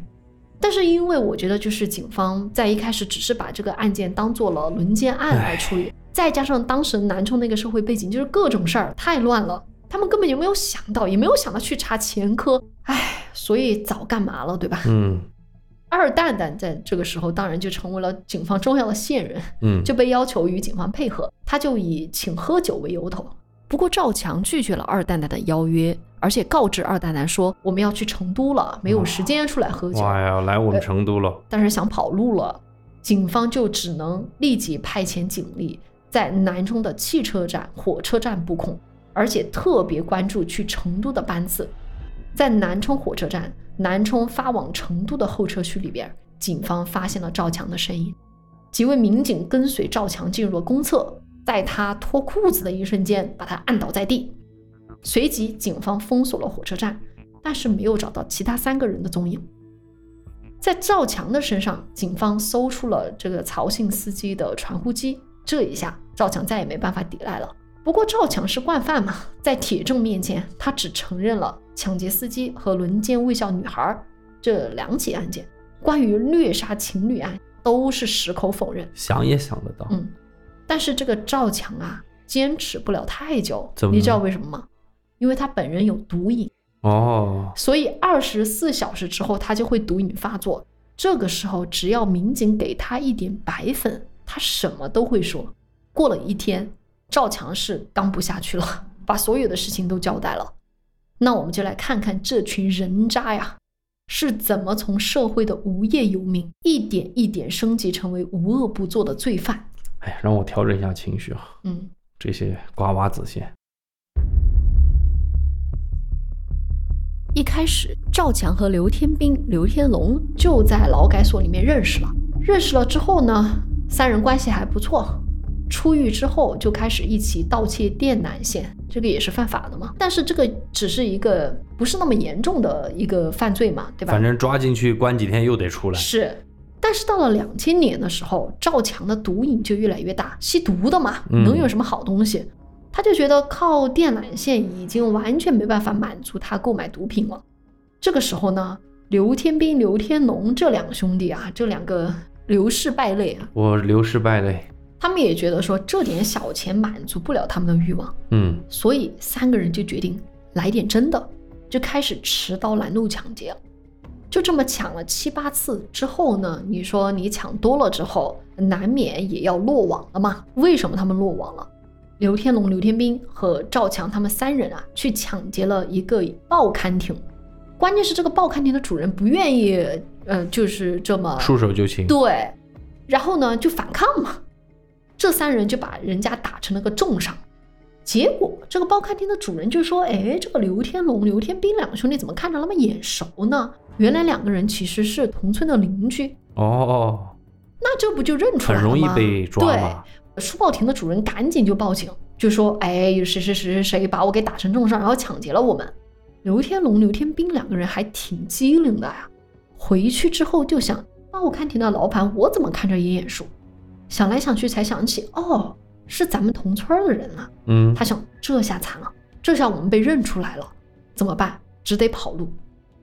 但是因为我觉得，就是警方在一开始只是把这个案件当做了轮奸案来处理，再加上当时南充那个社会背景就是各种事儿太乱了，他们根本就没有想到，也没有想到去查前科，唉，所以早干嘛了，对吧？嗯二蛋蛋在这个时候当然就成为了警方重要的线人，嗯，就被要求与警方配合，他就以请喝酒为由头。不过赵强拒绝了二蛋蛋的邀约，而且告知二蛋蛋说我们要去成都了，没有时间出来喝酒，哇呀，来我们成都了。但是想跑路了，警方就只能立即派遣警力在南充的汽车站、火车站布控，而且特别关注去成都的班次。在南充火车站、南充发往成都的候车区里边，警方发现了赵强的身影。几位民警跟随赵强进入了公厕，在他脱裤子的一瞬间，把他按倒在地。随即，警方封锁了火车站，但是没有找到其他三个人的踪影。在赵强的身上，警方搜出了这个曹姓司机的传呼机，这一下赵强再也没办法抵赖了。不过赵强是惯犯嘛，在铁证面前，他只承认了抢劫司机和轮奸卫校女孩这两起案件，关于虐杀情侣案都是矢口否认。想也想得到，嗯，但是这个赵强啊，坚持不了太久，你知道为什么吗？因为他本人有毒瘾。哦，所以二十四小时之后他就会毒瘾发作。这个时候，只要民警给他一点白粉，他什么都会说。过了一天，赵强是刚不下去了，把所有的事情都交代了。那我们就来看看这群人渣呀，是怎么从社会的无业游民一点一点升级成为无恶不作的罪犯。哎呀，让我调整一下情绪啊，嗯，这些瓜娃子先。一开始，赵强和刘天兵、刘天龙就在劳改所里面认识了。认识了之后呢，三人关系还不错。出狱之后就开始一起盗窃电缆线，这个也是犯法的嘛。但是这个只是一个不是那么严重的一个犯罪嘛，对吧？反正抓进去关几天又得出来。是。但是到了两千年的时候，赵强的毒瘾就越来越大，吸毒的嘛，嗯能有什么好东西？他就觉得靠电缆线已经完全没办法满足他购买毒品了。这个时候呢，刘天兵、刘天龙这两兄弟啊，这两个刘氏败类啊，我刘氏败类，他们也觉得说这点小钱满足不了他们的欲望，嗯，所以三个人就决定来点真的，就开始持刀拦路抢劫了。就这么抢了七八次之后呢，你说你抢多了之后，难免也要落网了嘛？为什么他们落网了？刘天龙、刘天兵和赵强他们三人啊，去抢劫了一个报刊亭。关键是这个报刊亭的主人不愿意，呃，就是这么束手就擒。对，然后呢就反抗嘛，这三人就把人家打成了个重伤。结果这个报刊亭的主人就说：“哎，这个刘天龙、刘天兵两兄弟怎么看着那么眼熟呢？原来两个人其实是同村的邻居，哦，那这不就认出来了吗？很容易被抓。对，书报亭的主人赶紧就报警，就说：“哎，谁谁谁谁把我给打成重伤，然后抢劫了我们。”刘天龙、刘天兵两个人还挺机灵的呀。回去之后就想，报刊亭的老板我怎么看着也眼熟？想来想去才想起，哦，是咱们同村的人啊。嗯，他想，这下惨了，这下我们被认出来了，怎么办？只得跑路。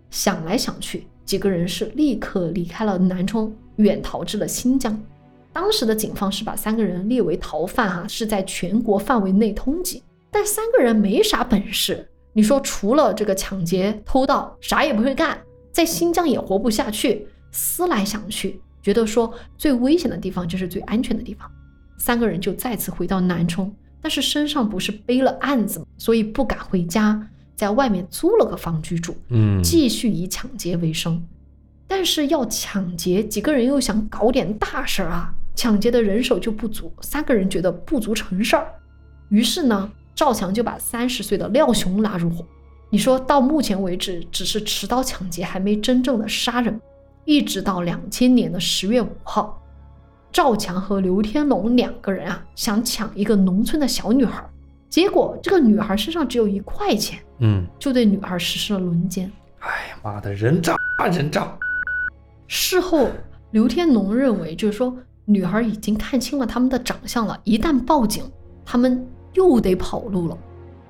想来想去，几个人是立刻离开了南充，远逃至了新疆。当时的警方是把三个人列为逃犯，哈，是在全国范围内通缉。但三个人没啥本事，你说除了这个抢劫、偷盗，啥也不会干，在新疆也活不下去。思来想去，觉得说最危险的地方就是最安全的地方。三个人就再次回到南充，但是身上不是背了案子，所以不敢回家，在外面租了个房居住，嗯，继续以抢劫为生。但是要抢劫，几个人又想搞点大事儿啊，抢劫的人手就不足，三个人觉得不足成事儿，于是呢。赵强就把三十岁的廖雄拉入伙。你说到目前为止，只是持刀抢劫，还没真正的杀人。一直到两千年的十月五号，赵强和刘天龙两个人啊，想抢一个农村的小女孩，结果这个女孩身上只有一块钱，嗯，就对女孩实施了轮奸。哎呀妈的，人渣人渣！事后，刘天龙认为，就是说女孩已经看清了他们的长相了，一旦报警，他们。又得跑路了，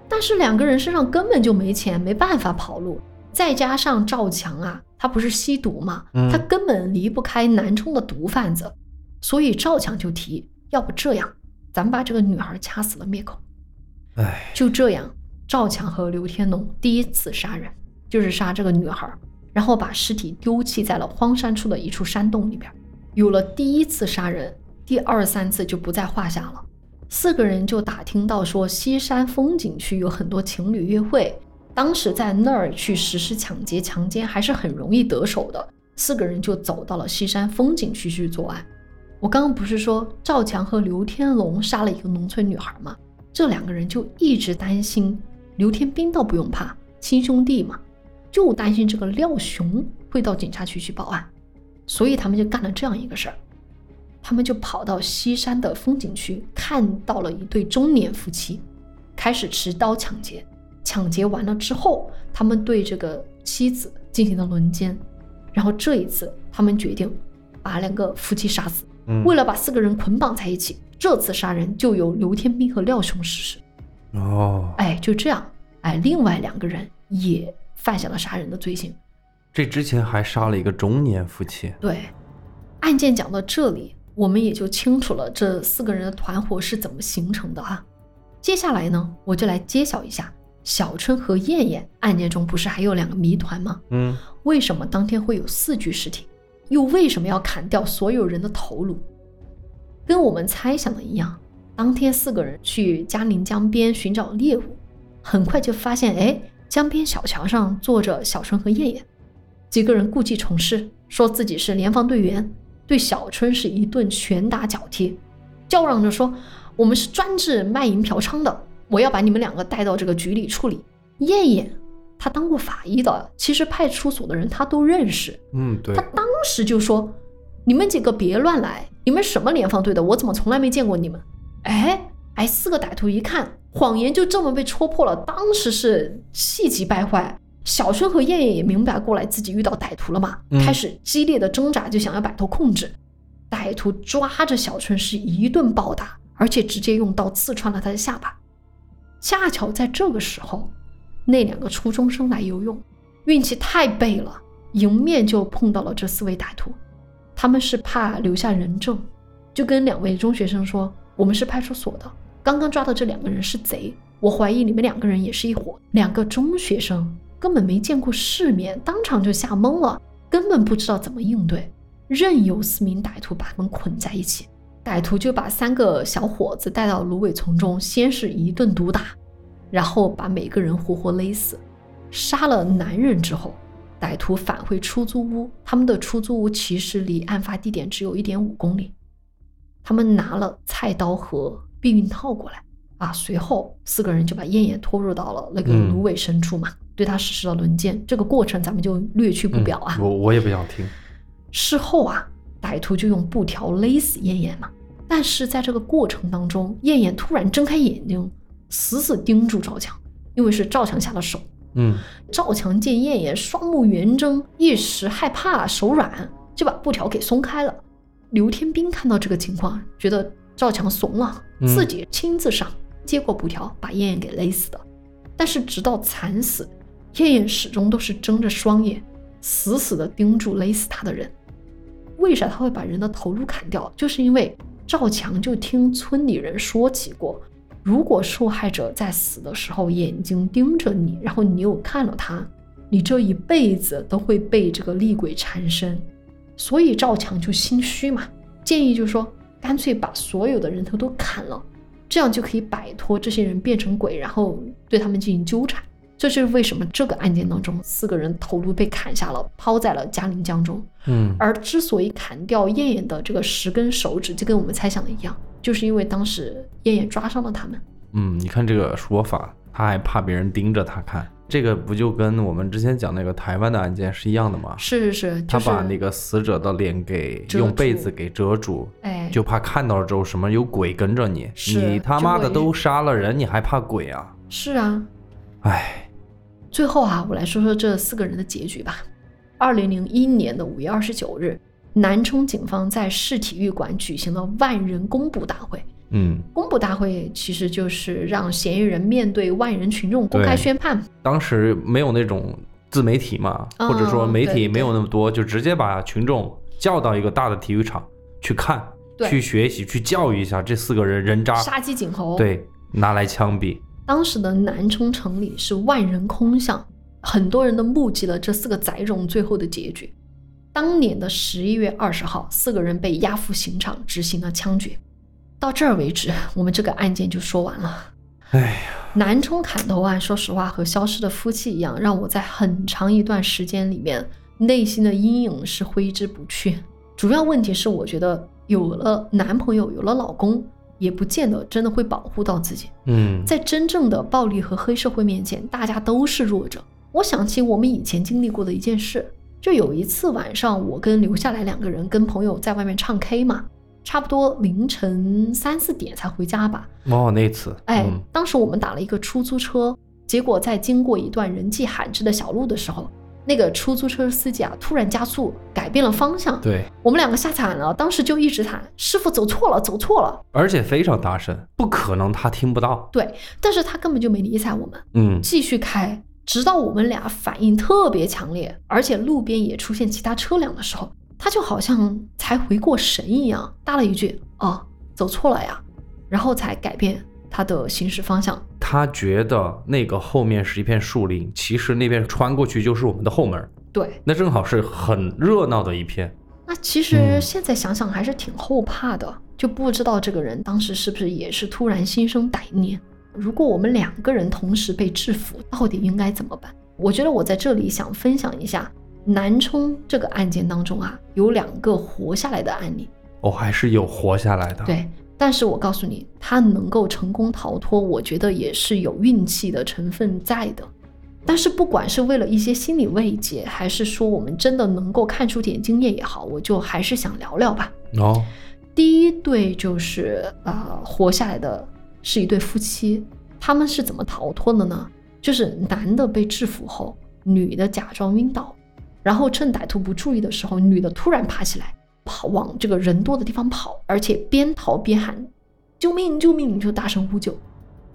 但是两个人身上根本就没钱，没办法跑路。再加上赵强啊，他不是吸毒嘛，他根本离不开南充的毒贩子，所以赵强就提，要不这样，咱们把这个女孩掐死了灭口。哎，就这样，赵强和刘天龙第一次杀人，就是杀这个女孩，然后把尸体丢弃在了荒山处的一处山洞里边。有了第一次杀人，第二三次就不在话下了。四个人就打听到说，西山风景区有很多情侣约会，当时在那儿去实施抢劫、强奸还是很容易得手的。四个人就走到了西山风景区去作案。我刚刚不是说赵强和刘天龙杀了一个农村女孩吗？这两个人就一直担心刘天兵，倒不用怕，亲兄弟嘛，就担心这个廖雄会到警察局去报案，所以他们就干了这样一个事儿。他们就跑到西山的风景区，看到了一对中年夫妻，开始持刀抢劫。抢劫完了之后，他们对这个妻子进行了轮奸。然后这一次，他们决定把两个夫妻杀死。为了把四个人捆绑在一起，这次杀人就由刘天兵和廖雄实施。哦，哎，就这样，哎，另外两个人也犯下了杀人的罪行。这之前还杀了一个中年夫妻。对，案件讲到这里。我们也就清楚了这四个人的团伙是怎么形成的啊。接下来呢，我就来揭晓一下小春和燕燕案件中不是还有两个谜团吗？嗯，为什么当天会有四具尸体？又为什么要砍掉所有人的头颅？跟我们猜想的一样，当天四个人去嘉陵江边寻找猎物，很快就发现，哎，江边小桥上坐着小春和燕燕，几个人故技重施，说自己是联防队员。对小春是一顿拳打脚踢，叫嚷着说：“我们是专治卖淫嫖娼的，我要把你们两个带到这个局里处理。”燕燕，她当过法医的，其实派出所的人她都认识。嗯，对。她当时就说：“你们几个别乱来，你们什么联防队的？我怎么从来没见过你们？”哎哎，四个歹徒一看谎言就这么被戳破了，当时是气急败坏。小春和燕燕也明白过来自己遇到歹徒了嘛，开始激烈的挣扎，就想要摆脱控制。歹徒抓着小春是一顿暴打，而且直接用刀刺穿了他的下巴。恰巧在这个时候，那两个初中生来游泳，运气太背了，迎面就碰到了这四位歹徒。他们是怕留下人证，就跟两位中学生说：“我们是派出所的，刚刚抓的这两个人是贼，我怀疑你们两个人也是一伙。”两个中学生。根本没见过世面，当场就吓懵了，根本不知道怎么应对，任由四名歹徒把他们捆在一起。歹徒就把三个小伙子带到芦苇丛中，先是一顿毒打，然后把每个人活活勒死。杀了男人之后，歹徒返回出租屋，他们的出租屋其实离案发地点只有一点五公里。他们拿了菜刀和避孕套过来，啊，随后四个人就把燕燕拖入到了那个芦苇深处嘛。对他实施了轮奸，这个过程咱们就略去不表啊。我我也不想听。事后啊，歹徒就用布条勒死燕燕嘛。但是在这个过程当中，燕燕突然睁开眼睛，死死盯住赵强，因为是赵强下的手。嗯。赵强见燕燕双目圆睁，一时害怕手软，就把布条给松开了。刘天兵看到这个情况，觉得赵强怂了，自己亲自上接过布条，把燕燕给勒死的。但是直到惨死。燕燕始终都是睁着双眼，死死的盯住勒死他的人。为啥他会把人的头颅砍掉？就是因为赵强就听村里人说起过，如果受害者在死的时候眼睛盯着你，然后你又看了他，你这一辈子都会被这个厉鬼缠身。所以赵强就心虚嘛，建议就说，干脆把所有的人头都砍了，这样就可以摆脱这些人变成鬼，然后对他们进行纠缠。这是为什么这个案件当中四个人头颅被砍下了，抛在了嘉陵江中。嗯，而之所以砍掉燕燕的这个十根手指，就跟我们猜想的一样，就是因为当时燕燕抓伤了他们。嗯，你看这个说法，他还怕别人盯着他看，这个不就跟我们之前讲那个台湾的案件是一样的吗？是是是，就是他把那个死者的脸给用被子给遮住，哎，就怕看到了之后什么有鬼跟着你，你他妈的都杀了人，你还怕鬼啊？是啊。唉，最后啊，我来说说这四个人的结局吧。二零零一年的五月二十九日，南充警方在市体育馆举行了万人公布大会。嗯，公布大会其实就是让嫌疑人面对万人群众公开宣判。当时没有那种自媒体嘛，嗯或者说媒体没有那么多，就直接把群众叫到一个大的体育场去看、对去学习、去教育一下这四个人人渣，杀鸡儆猴。，对，拿来枪毙。当时的南充城里是万人空巷，很多人都目击了这四个宰种最后的结局。当年的十一月二十号，四个人被押赴刑场执行了枪决。到这儿为止，我们这个案件就说完了。哎呀，南充砍头案，说实话和消失的夫妻一样，让我在很长一段时间里面内心的阴影是挥之不去。主要问题是，我觉得有了男朋友，有了老公，也不见得真的会保护到自己。嗯，在真正的暴力和黑社会面前，大家都是弱者。我想起我们以前经历过的一件事，就有一次晚上，我跟留下来两个人跟朋友在外面唱 K 嘛，差不多凌晨三四点才回家吧。哦，那次，哎，嗯当时我们打了一个出租车，结果在经过一段人迹罕至的小路的时候，那个出租车司机啊突然加速，改变了方向。对，我们两个吓惨了，当时就一直喊：“师傅走错了，走错了。而且非常大声，不可能他听不到”。对，但是他根本就没理睬我们，嗯，继续开，直到我们俩反应特别强烈，而且路边也出现其他车辆的时候，他就好像才回过神一样，搭了一句：“哦，走错了呀。”然后才改变他的行驶方向。他觉得那个后面是一片树林，其实那边穿过去就是我们的后门，对，那正好是很热闹的一片。那其实嗯现在想想还是挺后怕的，就不知道这个人当时是不是也是突然心生歹念。如果我们两个人同时被制服，到底应该怎么办？我觉得我在这里想分享一下南充这个案件当中啊，有两个活下来的案例。哦，还是有活下来的。，对，但是我告诉你，他能够成功逃脱，我觉得也是有运气的成分在的。但是不管是为了一些心理慰藉，还是说我们真的能够看出点经验也好，我就还是想聊聊吧。哦，第一对就是呃活下来的是一对夫妻，他们是怎么逃脱的呢？就是男的被制服后，女的假装晕倒，然后趁歹徒不注意的时候，女的突然爬起来，跑往这个人多的地方跑，而且边逃边喊“救命救命”，就大声呼救。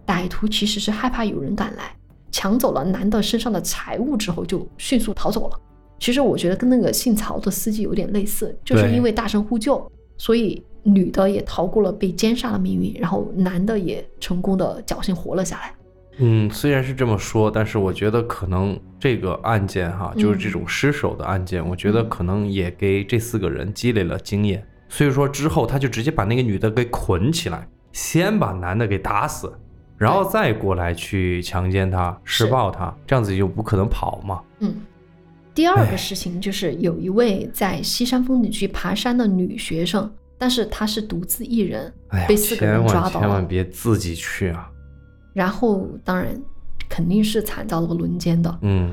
歹徒其实是害怕有人赶来，抢走了男的身上的财物之后，就迅速逃走了。其实我觉得跟那个姓曹的司机有点类似，就是因为大声呼救，所以女的也逃过了被奸杀的命运，然后男的也成功的侥幸活了下来。嗯，虽然是这么说，但是我觉得可能这个案件哈，就是这嗯种失手的案件，我觉得可能也给这四个人积累了经验。所以说之后他就直接把那个女的给捆起来，先把男的给打死，然后再过来去强奸她、施暴她，这样子就不可能跑嘛。嗯，第二个事情就是有一位在西山风景区爬山的女学生，但是她是独自一人哎，被四个人千抓到千万，别自己去啊！然后当然肯定是惨遭了轮奸的。嗯，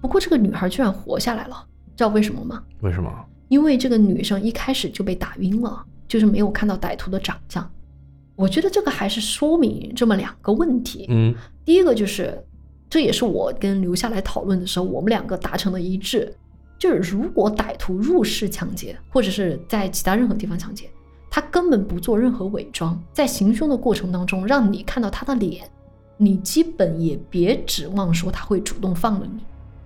不过这个女孩居然活下来了，知道为什么吗？为什么？因为这个女生一开始就被打晕了，就是没有看到歹徒的长相。我觉得这个还是说明这么两个问题。嗯第一个就是，这也是我跟留下来讨论的时候，我们两个达成的一致，就是如果歹徒入室抢劫，或者是在其他任何地方抢劫，他根本不做任何伪装，在行凶的过程当中让你看到他的脸，你基本也别指望说他会主动放了你，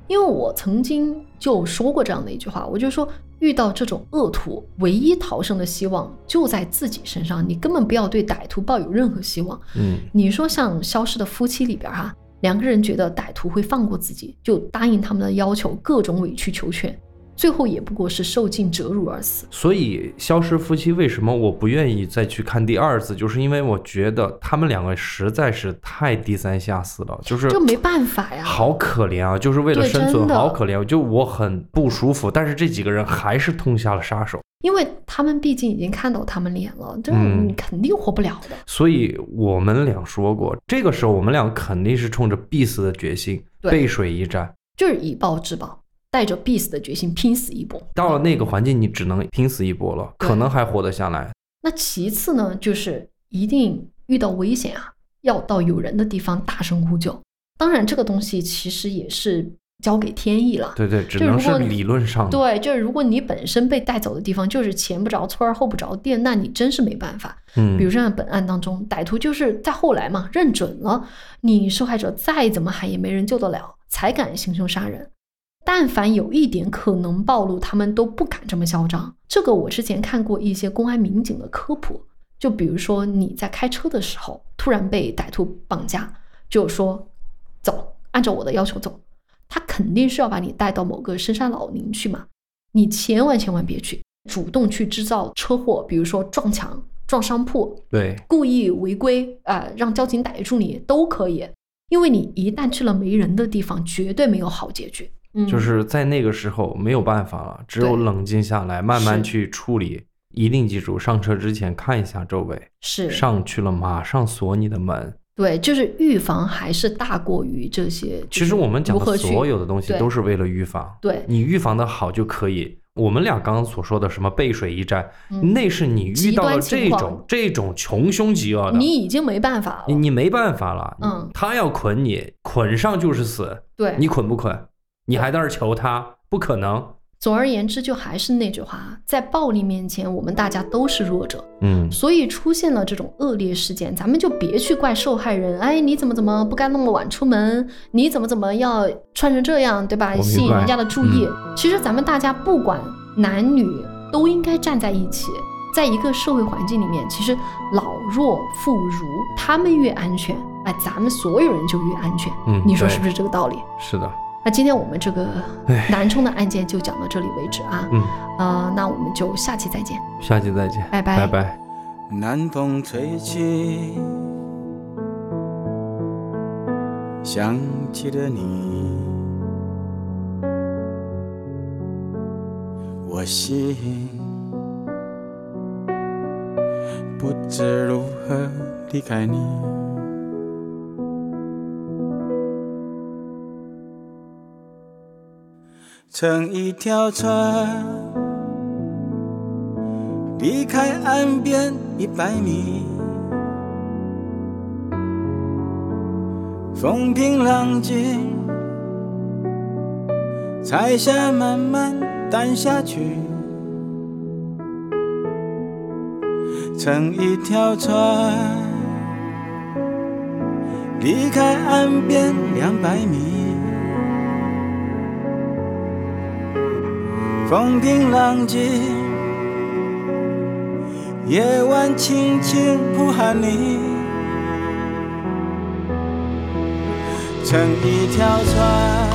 因为我曾经就说过这样的一句话，我就说遇到这种恶徒，唯一逃生的希望就在自己身上，你根本不要对歹徒抱有任何希望。嗯，你说像《消失的夫妻》里边哈，两个人觉得歹徒会放过自己，就答应他们的要求，各种委曲求全。最后也不过是受尽折辱而死。所以《消失夫妻》为什么我不愿意再去看第二次，就是因为我觉得他们两个实在是太低三下四了，就是这没办法呀，好可怜啊，就是为了生存，好可怜，就我很不舒服。但是这几个人还是痛下了杀手，因为他们毕竟已经看到他们脸了，这嗯你肯定活不了的。所以我们俩说过，这个时候我们俩肯定是冲着必死的决心背水一战。就是以暴制暴，带着必死的决心拼死一搏。到了那个环境，你只能拼死一搏了，可能还活得下来。那其次呢，就是一定遇到危险啊，要到有人的地方大声呼救。当然，这个东西其实也是交给天意了。对对，只能是理论上。对，就是如果你本身被带走的地方就是前不着村儿后不着店，那你真是没办法。嗯，比如说像本案当中，歹徒就是在后来嘛认准了，你受害者再怎么喊也没人救得了，才敢行凶杀人。但凡有一点可能暴露，他们都不敢这么嚣张。这个我之前看过一些公安民警的科普，就比如说你在开车的时候突然被歹徒绑架，就说走，按照我的要求走，他肯定是要把你带到某个深山老林去嘛，你千万千万别去，主动去制造车祸，比如说撞墙、撞商铺，对，故意违规啊、呃让交警逮住你都可以，因为你一旦去了没人的地方，绝对没有好结局。嗯，就是在那个时候没有办法了，只有冷静下来，慢慢去处理。一定记住，上车之前看一下周围，是上去了马上锁你的门。对，就是预防还是大过于这些。其实我们讲的所有的东西都是为了预防，对你预防的好就可以。我们俩刚刚所说的什么背水一战，嗯那是你遇到了这种这种穷凶极恶的，你已经没办法了。你你没办法了，嗯他要捆你，捆上就是死，对你捆不捆？你还在那儿求他？不可能。总而言之，就还是那句话，在暴力面前，我们大家都是弱者，嗯，所以出现了这种恶劣事件，咱们就别去怪受害人。哎，你怎么怎么不该那么晚出门？你怎么怎么要穿成这样，对吧？吸引人家的注意。其实咱们大家不管男女，都应该站在一起。在一个社会环境里面，其实老弱妇孺他们越安全，哎，咱们所有人就越安全。嗯你说是不是这个道理？是的，那今天我们这个南充的案件就讲到这里为止啊。嗯，呃，那我们就下期再见，下期再见，拜拜拜拜。南风吹起，想起了你，我心不知如何离开你。乘一条船，离开岸边一百米，风平浪静，彩霞慢慢淡下去。乘一条船，离开岸边两百米。风平浪静，夜晚轻轻呼喊你，乘一条船，